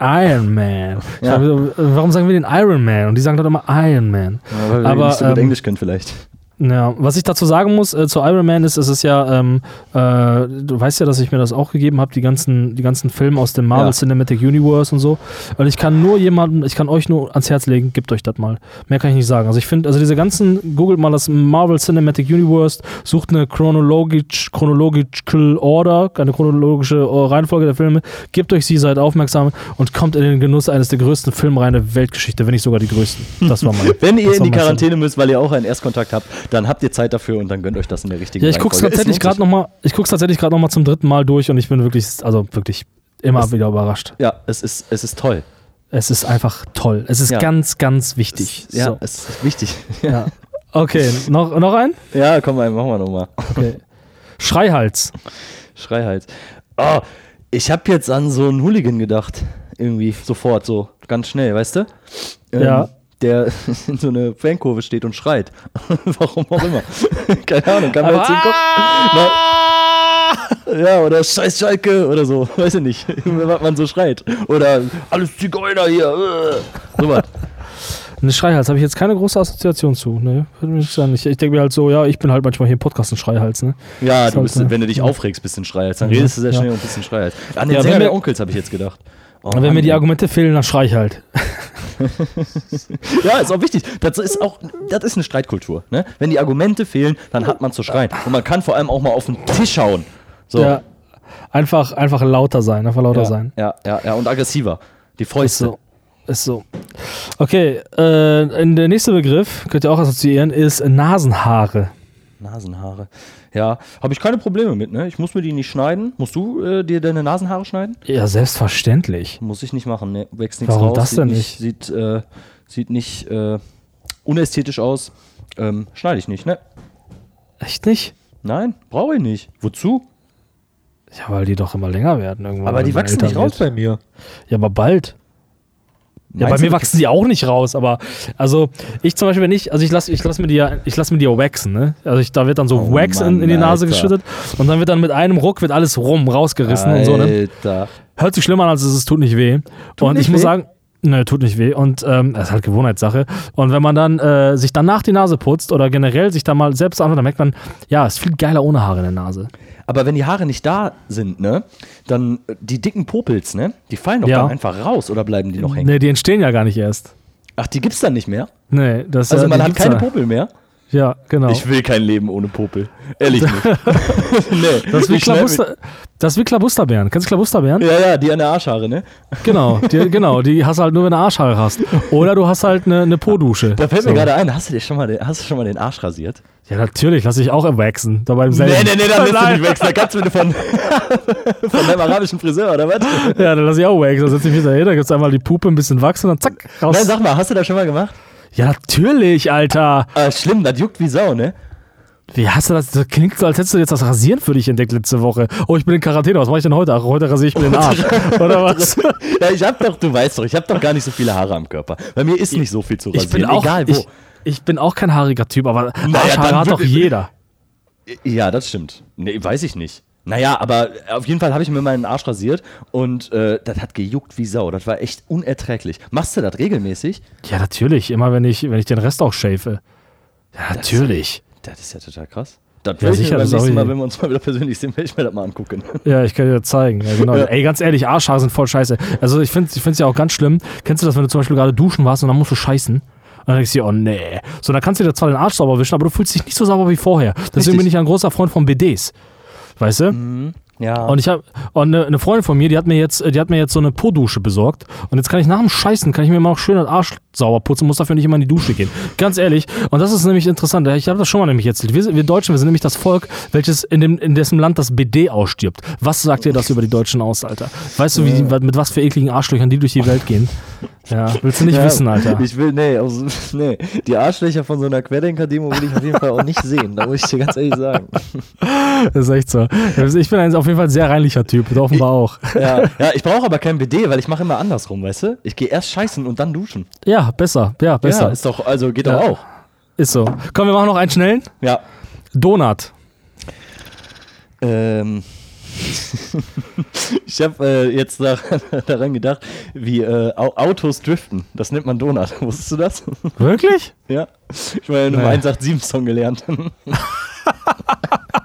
Iron Man. Ja. Sag, warum sagen wir den Iron Man? Und die sagen dann immer Iron Man. Ja, weil wir Aber, nicht so gut ähm, Englisch können vielleicht. Ja, was ich dazu sagen muss äh, zu Iron Man ist, es ist ja, ähm, äh, du weißt ja, dass ich mir das auch gegeben habe, die ganzen, die ganzen Filme aus dem Marvel ja. Cinematic Universe und so. Und ich kann nur jemanden, ich kann euch nur ans Herz legen, gebt euch das mal. Mehr kann ich nicht sagen. Also ich finde, also diese ganzen, googelt mal das Marvel Cinematic Universe, sucht eine chronologisch, chronological Order, eine chronologische äh, Reihenfolge der Filme, gebt euch sie, seid aufmerksam und kommt in den Genuss eines der größten Filmreihen der Weltgeschichte, wenn nicht sogar die größten. Das war mein. wenn ihr in die Quarantäne müsst, weil ihr auch einen Erstkontakt habt, dann habt ihr Zeit dafür und dann gönnt euch das in der richtigen Ja, ich gucke es tatsächlich gerade nochmal, ich guck's tatsächlich gerade nochmal zum dritten Mal durch und ich bin wirklich, also wirklich immer es, wieder überrascht. Ja, es ist, es ist toll. Es ist einfach toll. Es ist ja. ganz, ganz wichtig. Es, ja, so. es ist wichtig. Ja. Okay, noch, noch ein? Ja, komm mal, machen wir nochmal. Okay. Schreihals. Schreihals. Oh, ich habe jetzt an so einen Hooligan gedacht. Irgendwie sofort, so ganz schnell, weißt du? Ähm, ja der in so eine Fankurve steht und schreit. Warum auch immer. Keine Ahnung, kann man jetzt den Kopf. ja, oder Scheiß Schalke oder so. Weiß ich nicht, was man so schreit. Oder alles Zigeuner hier. Äh. so was. Eine Schreihals habe ich jetzt keine große Assoziation zu. Ne? Ich, ich denke mir halt so, ja, ich bin halt manchmal hier im Podcast ein Schreihals. Ne? Ja, du bist, halt, wenn du dich aufregst, bist du ein Schreihals. Dann redest du sehr schnell ja. und bist ein Schreihals. An den ja, Sänger der Onkels habe ich jetzt gedacht. Oh, wenn mir die Argumente fehlen, dann schrei ich halt. ja, ist auch wichtig. Das ist auch, das ist eine Streitkultur. Ne? Wenn die Argumente fehlen, dann hat man zu schreien. Und man kann vor allem auch mal auf den Tisch hauen. So. Ja, einfach, einfach lauter sein, einfach lauter ja, sein. Ja, ja, ja, und aggressiver. Die Fäuste. Ist so. Ist so. Okay, äh, der nächste Begriff, könnt ihr auch assoziieren, ist Nasenhaare. Nasenhaare. Ja, habe ich keine Probleme mit, ne? Ich muss mir die nicht schneiden. Musst du äh, dir deine Nasenhaare schneiden? Ja, selbstverständlich. Muss ich nicht machen, ne? Wächst nichts Warum raus. das denn nicht? Sieht, äh, sieht nicht äh, unästhetisch aus. Ähm, schneide ich nicht, ne? Echt nicht? Nein, brauche ich nicht. Wozu? Ja, weil die doch immer länger werden irgendwann. Aber die wachsen nicht raus bei mir. Ja, aber bald. Ja, bei mir wachsen die auch nicht raus, aber also ich zum Beispiel, wenn ich, also ich lasse ich lass mir die ja, ich lasse mir die ja waxen, ne? Also ich, da wird dann so oh Wax Mann, in, in, die Nase Alter. geschüttet und dann wird dann mit einem Ruck wird alles rum, rausgerissen Alter. und so, ne? Hört sich schlimmer an, als es ist, tut nicht weh. Tut und ich weh? muss sagen, Ne, tut nicht weh. Und ähm, das ist halt Gewohnheitssache. Und wenn man dann äh, sich danach die Nase putzt oder generell sich da mal selbst an, dann merkt man, ja, es ist viel geiler ohne Haare in der Nase. Aber wenn die Haare nicht da sind, ne, dann äh, die dicken Popels, ne, die fallen doch ja. dann einfach raus oder bleiben die noch hängen? Ne, die entstehen ja gar nicht erst. Ach, die gibt's dann nicht mehr? Nee, das Also man hat keine da. Popel mehr? Ja, genau. Ich will kein Leben ohne Popel. Ehrlich nicht. nee. Das ist wie Klabuster, das ist wie Klabusterbären. Kennst du Klabusterbären? Ja, ja, die an der Arschhaare, ne? Genau, die, genau, die hast du halt nur, wenn du Arschhaare hast. Oder du hast halt eine, eine Po-Dusche. Da fällt so. mir gerade ein, hast du dir schon mal den, hast du schon mal den Arsch rasiert? Ja, natürlich, lass ich auch wachsen. Da beim selben. Nee, nee, nee, dann lässt du nicht wachsen. Da kannst du mir von, von deinem arabischen Friseur, oder was? Ja, dann lass ich auch wachsen. Da setze ich mich da hin, da gibt's einmal die Puppe ein bisschen wachsen und dann zack, raus. Nein, sag mal, hast du das schon mal gemacht? Ja, natürlich, Alter. Äh, schlimm, das juckt wie Sau, ne? Wie hast du das? Das klingt so, als hättest du jetzt das Rasieren für dich entdeckt letzte Woche. Oh, ich bin in Quarantäne. Was mache ich denn heute? Ach, heute rasiere ich mir den Arsch. Oder was? ja, ich hab doch, du weißt doch, ich habe doch gar nicht so viele Haare am Körper. Bei mir ist nicht so viel zu rasieren. Ich bin auch, egal wo. Ich, ich bin auch kein haariger Typ, aber naja, Arschhaare hat doch jeder. Ja, das stimmt. Nee, weiß ich nicht. Naja, aber auf jeden Fall habe ich mir meinen Arsch rasiert und äh, das hat gejuckt wie Sau. Das war echt unerträglich. Machst du das regelmäßig? Ja, natürlich. Immer wenn ich, wenn ich den Rest auch schäfe. Ja, natürlich. Das ist, das ist ja total krass. Das ja, sicher, beim nächsten Mal, wenn wir uns mal wieder persönlich sehen, werde ich mir das mal angucken. Ja, ich kann dir das zeigen. Ja, genau. Ja. Ey, ganz ehrlich, Arschhaare sind voll scheiße. Also ich finde es ja auch ganz schlimm. Kennst du das, wenn du zum Beispiel gerade duschen warst und dann musst du scheißen? Und dann denkst du dir, oh nee. So, dann kannst du dir zwar den Arsch sauber wischen, aber du fühlst dich nicht so sauber wie vorher. Deswegen Richtig. bin ich ein großer Freund von BDs. Weißt du? Mhm. Ja. Und ich habe und eine, eine, Freundin von mir, die hat mir jetzt, die hat mir jetzt so eine Po-Dusche besorgt. Und jetzt kann ich nach dem Scheißen, kann ich mir mal noch schön den Arsch sauber putzen, muss dafür nicht immer in die Dusche gehen. Ganz ehrlich. Und das ist nämlich interessant. Ich habe das schon mal nämlich erzählt. Wir, wir, Deutschen, wir sind nämlich das Volk, welches in, dem, in dessen Land das BD ausstirbt. Was sagt ihr das über die Deutschen aus, Alter? Weißt du, wie, mit was für ekligen Arschlöchern die durch die Welt gehen? Ja, willst du nicht ja, wissen, Alter. Ich will, nee, also, nee, die Arschlöcher von so einer Querdenker-Demo will ich auf jeden Fall auch nicht sehen. Da muss ich dir ganz ehrlich sagen. Das ist echt so. Ich bin auf jeden Fall ein sehr reinlicher Typ, offenbar auch. Ja, ja ich brauche aber kein BD, weil ich mache immer andersrum, weißt du? Ich gehe erst scheißen und dann duschen. Ja, besser, ja, besser. Ja, ist doch, also geht ja. doch auch. Ist so. Komm, wir machen noch einen schnellen. Ja. Donut. Ähm. ich habe äh, jetzt da, daran gedacht, wie äh, Autos driften. Das nennt man Donut. Wusstest du das? Wirklich? ja. Ich meine, nee. einem 187-Song gelernt.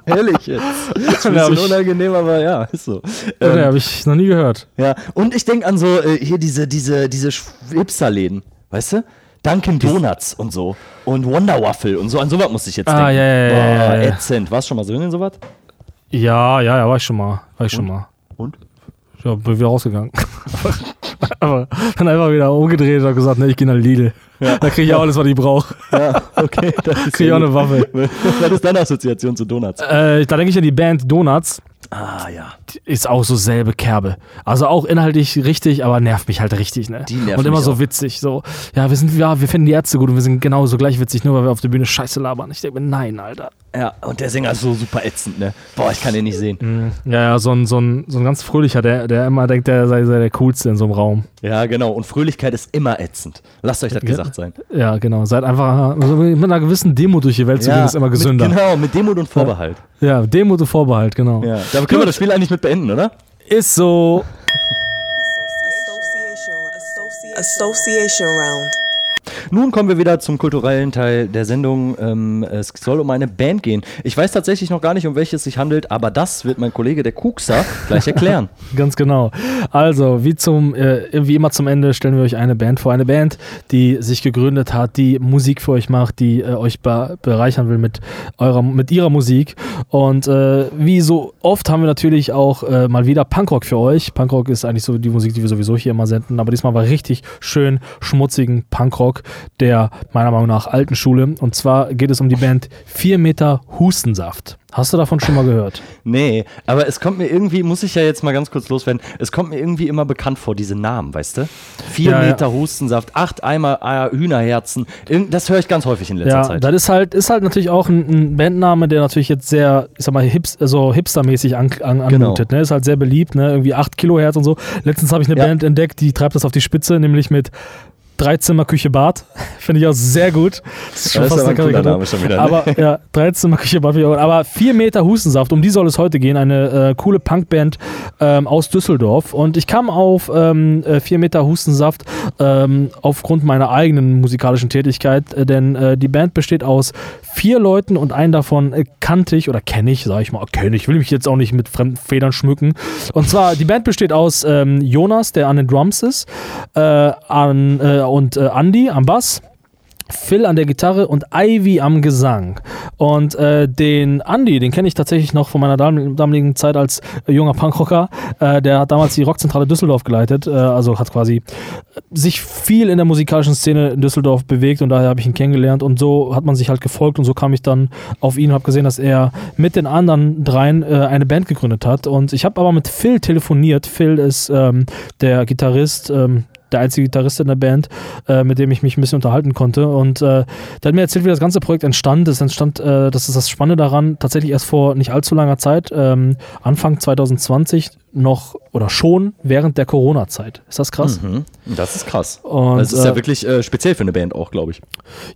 Herrlich jetzt. Das ist ein bisschen unangenehm, aber ja, ist so. Ähm, okay, habe ich noch nie gehört. Ja, und ich denke an so äh, hier diese, diese, diese Hipster-Läden, weißt du? Dunkin' Donuts und so. Und Wonder Waffle und so. An sowas muss ich jetzt ah, denken. Ja, ja, ja, Boah, ätzend. Warst du schon mal so in sowas? Ja, ja, ja, war ich schon mal. War ich und? schon mal. Und? Ja, bin wieder rausgegangen. Aber dann einfach wieder umgedreht und gesagt, ne, ich gehe nach Lidl. Ja. Da kriege ich auch alles, was ich brauche. Ja, okay. Kriege ich auch eine Waffe. Was ist deine Assoziation zu Donuts? Äh, da denke ich an die Band Donuts. Ah, ja. Ist auch so selbe Kerbe. Also auch inhaltlich richtig, aber nervt mich halt richtig, ne? Die nervt und immer so auch. witzig. So, ja, wir sind, ja, wir finden die Ärzte gut und wir sind genauso gleich witzig, nur weil wir auf der Bühne Scheiße labern. Ich denke mir, nein, Alter. Ja, und der Sänger ist so super ätzend, ne? Boah, ich kann den nicht sehen. Mhm. Ja, ja, so ein, so ein, so ein ganz fröhlicher, der, der immer denkt, der sei, sei der Coolste in so einem Raum. Ja, genau. Und Fröhlichkeit ist immer ätzend. Lasst euch das gesagt sein. Ja, genau. Seid einfach also mit einer gewissen Demut durch die Welt zu gehen, ist immer gesünder. Mit, genau, mit Demut und Vorbehalt. Ja, Demut und Vorbehalt, genau. Ja, da können wir das Spiel eigentlich mit beenden, oder? Ist so. Association Round. Nun kommen wir wieder zum kulturellen Teil der Sendung. Ähm, es soll um eine Band gehen. Ich weiß tatsächlich noch gar nicht, um welches es sich handelt, aber das wird mein Kollege der Kuxer gleich erklären. Ganz genau. Also, wie, zum, äh, wie immer zum Ende stellen wir euch eine Band vor. Eine Band, die sich gegründet hat, die Musik für euch macht, die äh, euch be bereichern will mit, eurer, mit ihrer Musik. Und äh, wie so oft haben wir natürlich auch äh, mal wieder Punkrock für euch. Punkrock ist eigentlich so die Musik, die wir sowieso hier immer senden, aber diesmal war richtig schön schmutzigen Punkrock der meiner Meinung nach alten Schule. Und zwar geht es um die Band 4 Meter Hustensaft. Hast du davon schon mal gehört? Nee, aber es kommt mir irgendwie, muss ich ja jetzt mal ganz kurz loswerden, es kommt mir irgendwie immer bekannt vor, diese Namen, weißt du? Vier ja, Meter ja. Hustensaft, acht Eimer äh, Hühnerherzen, das höre ich ganz häufig in letzter ja, Zeit. Das ist halt, ist halt natürlich auch ein, ein Bandname, der natürlich jetzt sehr, ich sag mal, hips, so hipstermäßig an, an, genau. anmutet. Ne? Ist halt sehr beliebt, ne? irgendwie acht Kilohertz und so. Letztens habe ich eine. Band entdeckt, die treibt das auf die Spitze, nämlich mit Dreizimmer Küche Bad. Finde ich auch sehr gut. Das ist schon das fast ist ein Name schon wieder. Ne? Aber ja, Dreizimmer Küche Bad. Aber vier Meter Hustensaft, um die soll es heute gehen. Eine äh, coole Punkband ähm, aus Düsseldorf. Und ich kam auf ähm, äh, vier Meter Hustensaft ähm, aufgrund meiner eigenen musikalischen Tätigkeit, äh, denn äh, die Band besteht aus vier Leuten und einen davon äh, kannte ich oder kenne ich, sage ich mal, kenne ich, will mich jetzt auch nicht mit fremden Federn schmücken. Und zwar, die Band besteht aus ähm, Jonas, der an den Drums ist, äh, an, äh, und äh, Andy am Bass. Phil an der Gitarre und Ivy am Gesang. Und äh, den Andy, den kenne ich tatsächlich noch von meiner damaligen Zeit als äh, junger Punkrocker. Äh, der hat damals die Rockzentrale Düsseldorf geleitet, äh, also hat quasi sich viel in der musikalischen Szene in Düsseldorf bewegt und daher habe ich ihn kennengelernt und so hat man sich halt gefolgt und so kam ich dann auf ihn und habe gesehen, dass er mit den anderen dreien äh, eine Band gegründet hat. Und ich habe aber mit Phil telefoniert. Phil ist ähm, der Gitarrist, ähm, der einzige Gitarrist in der Band, äh, mit dem ich mich ein bisschen unterhalten konnte. Und äh, der hat mir erzählt, wie das ganze Projekt entstand. Es entstand, äh, das ist das Spannende daran, tatsächlich erst vor nicht allzu langer Zeit, ähm, Anfang 2020, noch oder schon während der Corona-Zeit. Ist das krass? Mhm. Das ist krass. Und, das ist ja äh, wirklich äh, speziell für eine Band auch, glaube ich.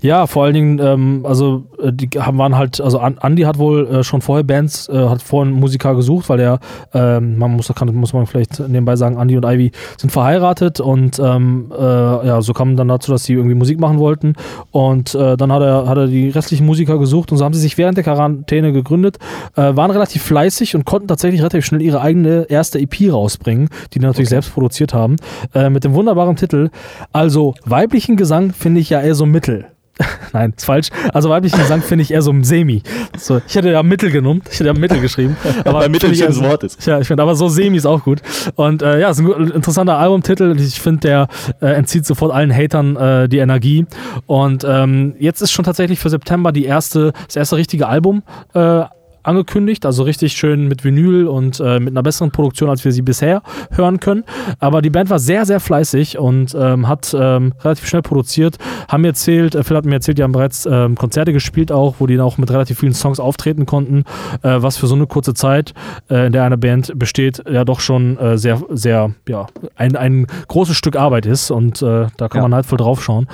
Ja, vor allen Dingen, ähm, also äh, die haben, waren halt, also Andy hat wohl äh, schon vorher Bands, äh, hat vorher einen Musiker gesucht, weil er, ähm, man muss, kann, muss man vielleicht nebenbei sagen, Andy und Ivy sind verheiratet und ähm, äh, ja, so kam dann dazu, dass sie irgendwie Musik machen wollten und dann hat er, hat er die restlichen Musiker gesucht und so haben sie sich während der Quarantäne gegründet, waren relativ fleißig und konnten tatsächlich relativ schnell ihre eigene erste erste EP rausbringen, die natürlich okay. selbst produziert haben, äh, mit dem wunderbaren Titel. Also weiblichen Gesang finde ich ja eher so mittel. Nein, ist falsch. Also weiblichen Gesang finde ich eher so semi. So, ich hätte ja Mittel genommen. Ich hätte ja Mittel geschrieben. Aber Weil Mittel ein schönes Wort ist. Ja, ich finde aber so semi ist auch gut. Und äh, ja, ist ein interessanter Albumtitel. Ich finde, der äh, entzieht sofort allen Hatern äh, die Energie. Und ähm, jetzt ist schon tatsächlich für September die erste, das erste richtige Album äh, angekündigt, also richtig schön mit Vinyl und äh, mit einer besseren Produktion, als wir sie bisher hören können. Aber die Band war sehr, sehr fleißig und ähm, hat ähm, relativ schnell produziert. Haben mir erzählt, äh, Phil hat mir erzählt, die haben bereits ähm, Konzerte gespielt auch, wo die auch mit relativ vielen Songs auftreten konnten, äh, was für so eine kurze Zeit, äh, in der eine Band besteht, ja doch schon äh, sehr, sehr, ja, ein, ein großes Stück Arbeit ist und äh, da kann ja. man halt voll drauf schauen.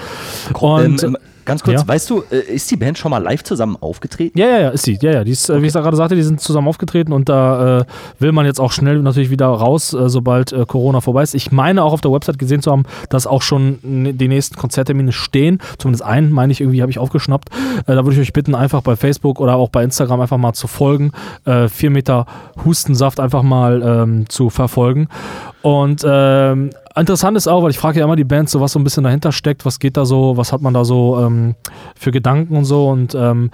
Und Ganz kurz, ja. weißt du, äh, ist die Band schon mal live zusammen aufgetreten? Ja, ja, ja, ist sie. Ja, ja, die ist, okay. wie ich gerade sagte, die sind zusammen aufgetreten und da äh, will man jetzt auch schnell natürlich wieder raus, äh, sobald äh, Corona vorbei ist. Ich meine auch auf der Website gesehen zu haben, dass auch schon die nächsten Konzerttermine stehen. Zumindest einen, meine ich, irgendwie habe ich aufgeschnappt. Äh, da würde ich euch bitten, einfach bei Facebook oder auch bei Instagram einfach mal zu folgen. Äh, vier Meter Hustensaft einfach mal ähm, zu verfolgen. Und ähm, interessant ist auch, weil ich frage ja immer die Bands, so was so ein bisschen dahinter steckt, was geht da so, was hat man da so ähm, für Gedanken und so. Und ähm,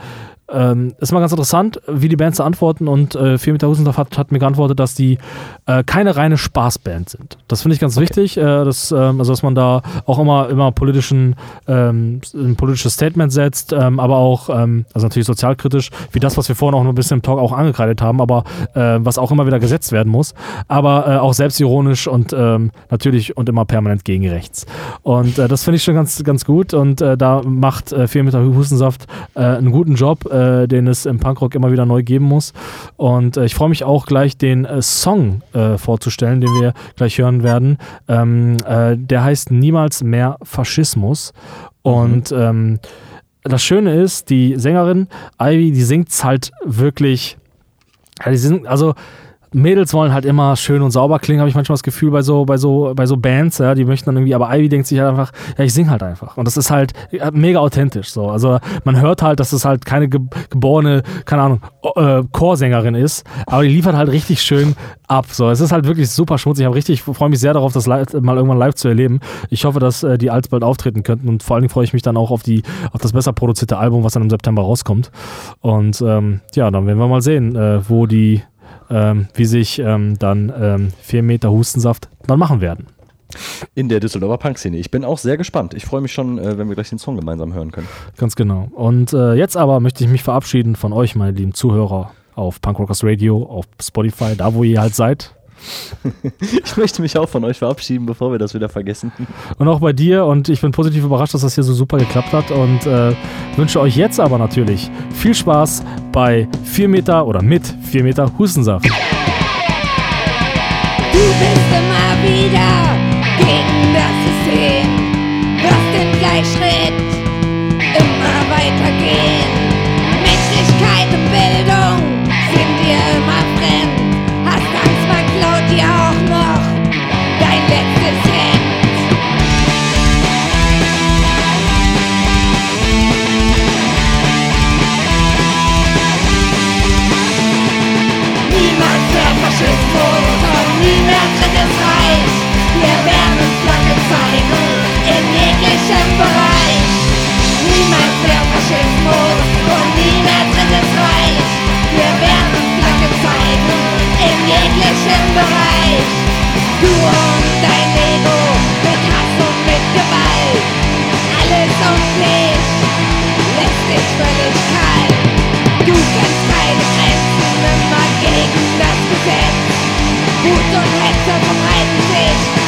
ähm, ist mal ganz interessant, wie die Bands da antworten und äh, 4 Meter Husendorf hat, hat, mir geantwortet, dass die äh, keine reine Spaßband sind. Das finde ich ganz okay. wichtig, äh, dass, ähm, also dass man da auch immer, immer politischen, ähm, ein politisches Statement setzt, ähm, aber auch, ähm, also natürlich sozialkritisch, wie das, was wir vorhin auch noch ein bisschen im Talk auch angekreidet haben, aber äh, was auch immer wieder gesetzt werden muss, aber äh, auch selbstironisch und ähm, natürlich und immer permanent gegen rechts. Und äh, das finde ich schon ganz, ganz gut und da macht äh, 4 Meter Hustensaft einen guten Job äh, den es im Punkrock immer wieder neu geben muss. Und äh, ich freue mich auch gleich, den äh, Song äh, vorzustellen, den wir gleich hören werden. Ähm, äh, der heißt Niemals mehr Faschismus. Und mhm. ähm, das Schöne ist, die Sängerin Ivy, die singt halt wirklich. Ja, die sind, also Mädels wollen halt immer schön und sauber klingen, habe ich manchmal das Gefühl bei so, bei so, bei so Bands, ja, die möchten dann irgendwie, aber Ivy denkt sich halt einfach, ja, ich sing halt einfach. Und das ist halt mega authentisch so. Also man hört halt, dass es halt keine ge geborene, keine Ahnung, äh, Chorsängerin ist, aber die liefert halt richtig schön ab. So, es ist halt wirklich super schmutzig. Ich richtig, freue mich sehr darauf, das live, mal irgendwann live zu erleben. Ich hoffe, dass äh, die alsbald auftreten könnten und vor allen Dingen freue ich mich dann auch auf die, auf das besser produzierte Album, was dann im September rauskommt. Und ähm, ja, dann werden wir mal sehen, äh, wo die ähm, wie sich ähm, dann ähm, 4 Meter Hustensaft dann machen werden. In der Düsseldorfer Punk-Szene. Ich bin auch sehr gespannt. Ich freue mich schon, äh, wenn wir gleich den Song gemeinsam hören können. Ganz genau. Und äh, jetzt aber möchte ich mich verabschieden von euch, meine lieben Zuhörer, auf Punk Rockers Radio, auf Spotify, da wo ihr halt seid. ich möchte mich auch von euch verabschieden, bevor wir das wieder vergessen. Und auch bei dir. Und ich bin positiv überrascht, dass das hier so super geklappt hat. Und äh, wünsche euch jetzt aber natürlich viel Spaß bei 4 Meter oder mit 4 Meter Hustensaft. Du bist immer wieder gegen das System. Wirst den Gleichschritt immer weitergehen. Menschlichkeit und Bildung Wir werden Flagge zeigen in jeglichem Bereich. Niemals mehr Faschismus und nie mehr drittes Reich. Wir werden Flagge zeigen in jeglichem Bereich. Du und dein Ego mit Hass und mit Gewalt. Alles und nicht lässt dich völlig kalt. Du kennst Wut und Hetze verbreiten sich,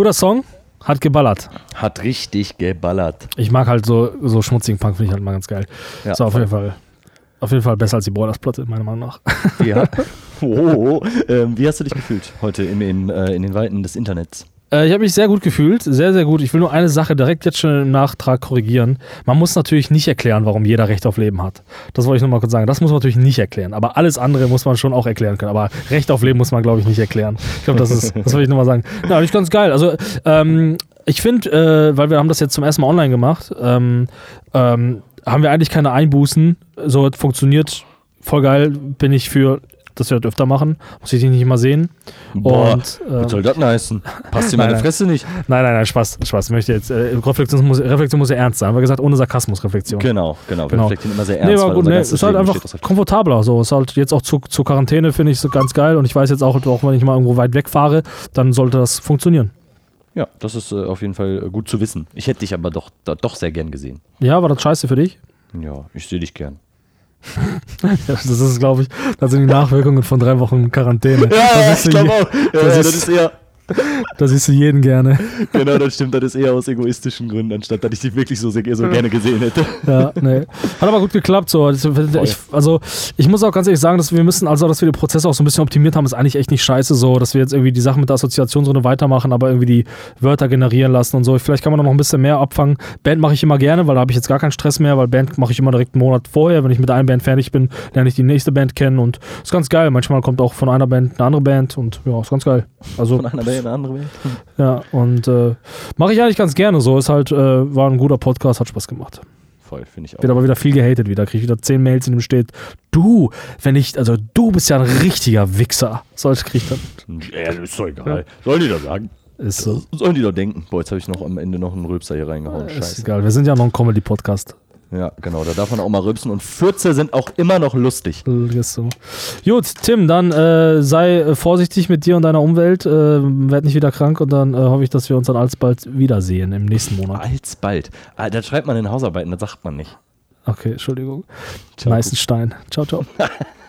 guter Song. Hat geballert. Hat richtig geballert. Ich mag halt so, so schmutzigen Punk, finde ich halt mal ganz geil. Ja, so, auf jeden Fall. Auf jeden Fall besser als die Boilers-Platte, meiner Meinung nach. Ja. Oh, oh, oh. Ähm, wie hast du dich gefühlt heute in, in, äh, in den Weiten des Internets? Äh, ich habe mich sehr gut gefühlt, sehr, sehr gut. Ich will nur eine Sache direkt jetzt schon im Nachtrag korrigieren. Man muss natürlich nicht erklären, warum jeder Recht auf Leben hat. Das wollte ich nur mal kurz sagen. Das muss man natürlich nicht erklären. Aber alles andere muss man schon auch erklären können. Aber Recht auf Leben muss man, glaube ich, nicht erklären. Ich glaube, das ist, das wollte ich nur mal sagen. Ja, nicht ganz geil. Also, ähm, ich finde, äh, weil wir haben das jetzt zum ersten Mal online gemacht, ähm, ähm, haben wir eigentlich keine Einbußen. So funktioniert voll geil, bin ich für dass wir das öfter machen. Muss ich dich nicht immer sehen. Boah, und, äh, was soll das heißen? Passt dir meine nein, Fresse nicht? Nein, nein, nein, Spaß. Spaß. Ich möchte jetzt, äh, Reflexion, muss, Reflexion muss ja ernst sein. Wir gesagt, ohne Sarkasmus Reflexion. Genau, genau. Wir genau. reflektieren immer sehr ernst. Nee, war gut, nee, ist halt einfach komfortabler. So. Ist halt jetzt auch zu, zur Quarantäne, finde ich so ganz geil. Und ich weiß jetzt auch, auch wenn ich mal irgendwo weit wegfahre, dann sollte das funktionieren. Ja, das ist äh, auf jeden Fall gut zu wissen. Ich hätte dich aber doch, doch sehr gern gesehen. Ja, war das scheiße für dich? Ja, ich sehe dich gern. Das ist, glaube ich, das sind die Nachwirkungen von drei Wochen Quarantäne. Ja, ich glaube auch. Ja, das, ist, das ist eher. Da siehst du jeden gerne. Genau, das stimmt. Das ist eher aus egoistischen Gründen, anstatt dass ich dich wirklich so, so gerne gesehen hätte. Ja, nee. Hat aber gut geklappt. So. Ich, also, ich muss auch ganz ehrlich sagen, dass wir müssen, also, dass wir den Prozess auch so ein bisschen optimiert haben, ist eigentlich echt nicht scheiße, so, dass wir jetzt irgendwie die Sachen mit der Assoziationsrunde weitermachen, aber irgendwie die Wörter generieren lassen und so. Vielleicht kann man da noch ein bisschen mehr abfangen. Band mache ich immer gerne, weil da habe ich jetzt gar keinen Stress mehr, weil Band mache ich immer direkt einen Monat vorher. Wenn ich mit einer Band fertig bin, lerne ich die nächste Band kennen und ist ganz geil. Manchmal kommt auch von einer Band eine andere Band und ja, ist ganz geil. Also, von einer Band eine andere Welt. Ja, und äh, mache ich eigentlich ganz gerne so. Ist halt, äh, war ein guter Podcast, hat Spaß gemacht. Voll, finde ich auch. Wird aber wieder viel gehatet wieder. Kriege ich wieder zehn Mails, in dem steht, du, wenn ich, also du bist ja ein richtiger Wichser. Sollte krieg ich dann. Ja, ist doch egal. Ja. Sollen die doch sagen. Ist so. Sollen die doch denken. Boah, jetzt habe ich noch am Ende noch einen Rülpser hier reingehauen. Scheiße. Ist egal, wir sind ja noch ein Comedy-Podcast. Ja, genau, da darf man auch mal rülpsen und Fürze sind auch immer noch lustig. Ist so. Gut, Tim, dann äh, sei äh, vorsichtig mit dir und deiner Umwelt, äh, werd nicht wieder krank und dann äh, hoffe ich, dass wir uns dann alsbald wiedersehen im nächsten Monat. Alsbald? Ah, das schreibt man in Hausarbeiten, das sagt man nicht. Okay, Entschuldigung. Ciao. Meißenstein. Ciao, ciao.